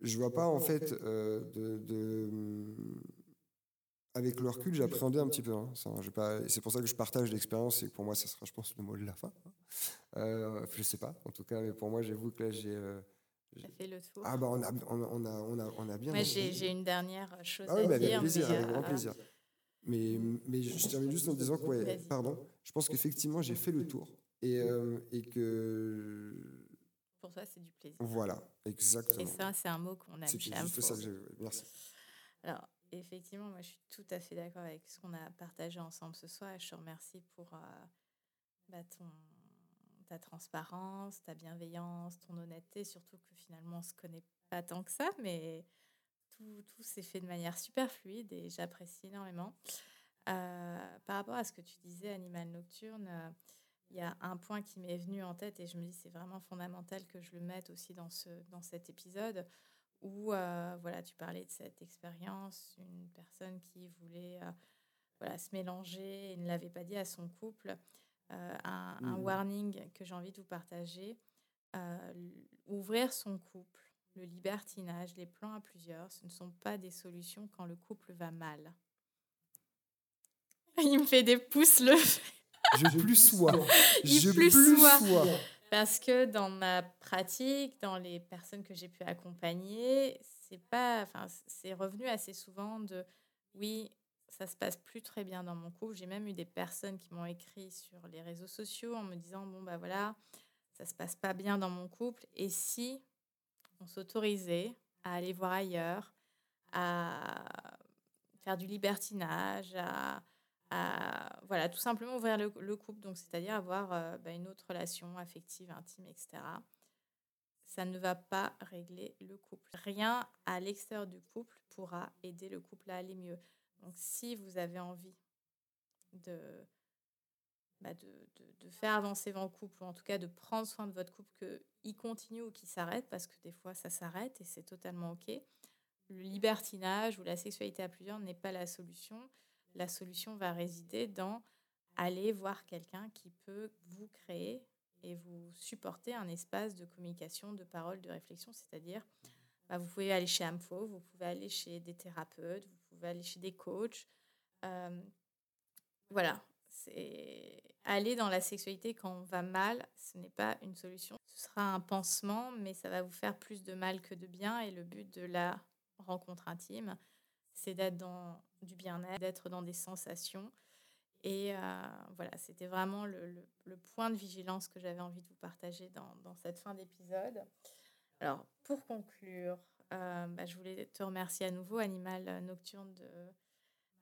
Je vois pas en fait euh, de avec le recul, j'ai appréhendé un petit peu. Hein. C'est pour ça que je partage l'expérience et pour moi, ça sera, je pense, le mot de la fin. Hein. Euh, je sais pas, en tout cas, mais pour moi, j'avoue que là, j'ai. Euh, fait le tour. Ah, bah, on a, on a, on a, on a bien. Moi, j'ai une dernière chose ah, à dire. Avec plaisir, avec grand plaisir. Mais, mais je termine juste en disant que, ouais, pardon, je pense qu'effectivement, j'ai fait le tour et, euh, et que. Pour toi, c'est du plaisir. Voilà, exactement. Et ça, c'est un mot qu'on aime. C'est juste ça que j'ai. Merci. Alors, effectivement, moi, je suis tout à fait d'accord avec ce qu'on a partagé ensemble ce soir. Je te remercie pour euh, bah, ton, ta transparence, ta bienveillance, ton honnêteté, surtout que finalement, on ne se connaît pas tant que ça, mais tout, tout s'est fait de manière super fluide et j'apprécie énormément. Euh, par rapport à ce que tu disais, Animal Nocturne, euh, il y a un point qui m'est venu en tête et je me dis c'est vraiment fondamental que je le mette aussi dans, ce, dans cet épisode où euh, voilà, tu parlais de cette expérience, une personne qui voulait voilà, se mélanger et ne l'avait pas dit à son couple. un, un, warning que j'ai envie de vous partager, ouvrir son couple, le libertinage, les plans à plusieurs, ce ne sont pas des solutions quand le couple va mal. Il me fait des pouces le. Je plus sois. Je plus sois. Parce que dans ma pratique, dans les personnes que j'ai pu accompagner, c'est pas, enfin, c'est revenu assez souvent de, oui, ça se passe plus très bien dans mon couple. J'ai même eu des personnes qui m'ont écrit sur les réseaux sociaux en me disant, bon bah voilà, ça se passe pas bien dans mon couple. Et si on s'autorisait à aller voir ailleurs, à faire du libertinage, à voilà, tout simplement ouvrir le, couple, donc c'est-à-dire avoir euh, bah, une autre relation affective, intime, etc. Ça ne va pas régler le couple. Rien à l'extérieur du couple pourra aider le couple à aller mieux. Donc si vous avez envie de, bah, de, de, faire avancer votre couple, ou en tout cas de prendre soin de votre couple, qu'il continue ou qu'il s'arrête, parce que des fois ça s'arrête et c'est totalement OK. Le libertinage ou la sexualité à plusieurs n'est pas la solution la solution va résider dans aller voir quelqu'un qui peut vous créer et vous supporter un espace de communication, de parole, de réflexion. C'est-à-dire, bah, vous pouvez aller chez AMFO, vous pouvez aller chez des thérapeutes, vous pouvez aller chez des coachs. Euh, voilà, c'est aller dans la sexualité quand on va mal, ce n'est pas une solution. Ce sera un pansement, mais ça va vous faire plus de mal que de bien. Et le but de la rencontre intime, c'est d'être dans du bien-être, d'être dans des sensations. Et euh, voilà, c'était vraiment le, point de vigilance que j'avais envie de vous partager dans, cette fin d'épisode. Alors, pour conclure, euh, bah, je voulais te remercier à nouveau, Animal Nocturne, de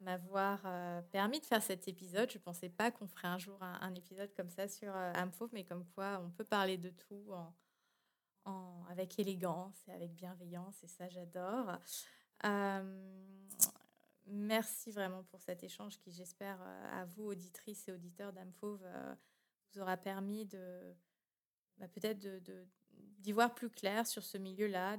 m'avoir euh, permis de faire cet épisode. Je ne pensais pas qu'on ferait un jour un, épisode comme ça sur euh, mais comme quoi on peut parler de tout avec élégance et avec bienveillance, et ça j'adore. Merci vraiment pour cet échange qui, j'espère, euh, à vous, auditrices et auditeurs d'âme Fauve, euh, vous aura permis de bah, peut-être d'y de, d'y voir plus clair sur ce milieu-là,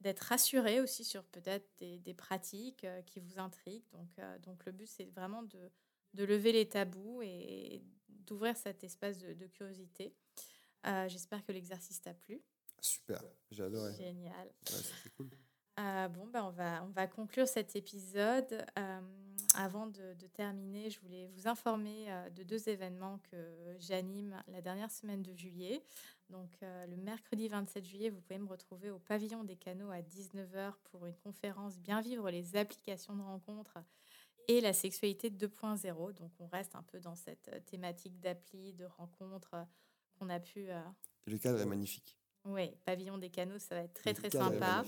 d'être rassuré aussi sur peut-être des, des, pratiques euh, qui vous intriguent. Donc, donc le but, c'est vraiment de, de, lever les tabous et d'ouvrir cet espace de, de curiosité. j'espère que l'exercice t'a plu. Super, j'ai adoré. Génial. Ouais, cool. Euh, bon, ben on, va, on va conclure cet épisode. Euh, avant de, de, terminer, je voulais vous informer euh, de deux événements que j'anime la dernière semaine de juillet. Donc, le mercredi 27 juillet, vous pouvez me retrouver au pavillon des canaux à 19h pour une conférence Bien vivre les applications de rencontres et la sexualité 2.0. Donc, on reste un peu dans cette thématique d'appli, de rencontres qu'on a pu. Le cadre est magnifique. Oui, pavillon des canaux, ça va être très, très sympa.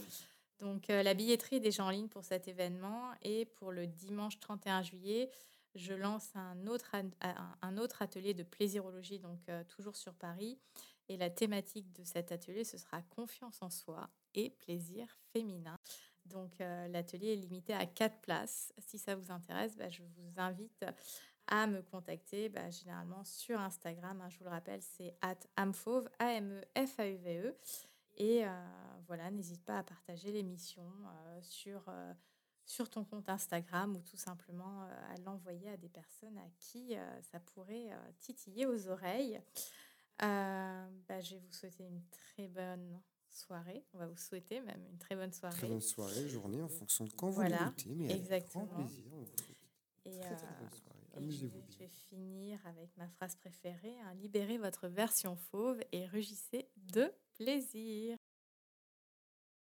Donc euh, la billetterie est déjà en ligne pour cet événement et pour le dimanche 31 juillet, je lance un autre, un autre atelier de plaisirologie, donc euh, toujours sur Paris. Et la thématique de cet atelier, ce sera confiance en soi et plaisir féminin. Donc euh, l'atelier est limité à quatre places. Si ça vous intéresse, bah, je vous invite à me contacter bah, généralement sur Instagram. Hein, je vous le rappelle, c'est at amfauve, A-M-E-F-A-U-V-E. e et euh, voilà, n'hésite pas à partager l'émission euh, sur, euh, sur ton compte Instagram ou tout simplement à l'envoyer à des personnes à qui ça pourrait titiller aux oreilles. Bah, je vais vous souhaiter une très bonne soirée. On va vous souhaiter même une très bonne soirée. Très bonne soirée, journée, en fonction de quand vous l'écoutez. Mais exactement. avec grand plaisir. Et très, très bonne soirée. Amusez-vous je, je vais finir avec ma phrase préférée. Hein, libérez votre version fauve et rugissez de plaisir.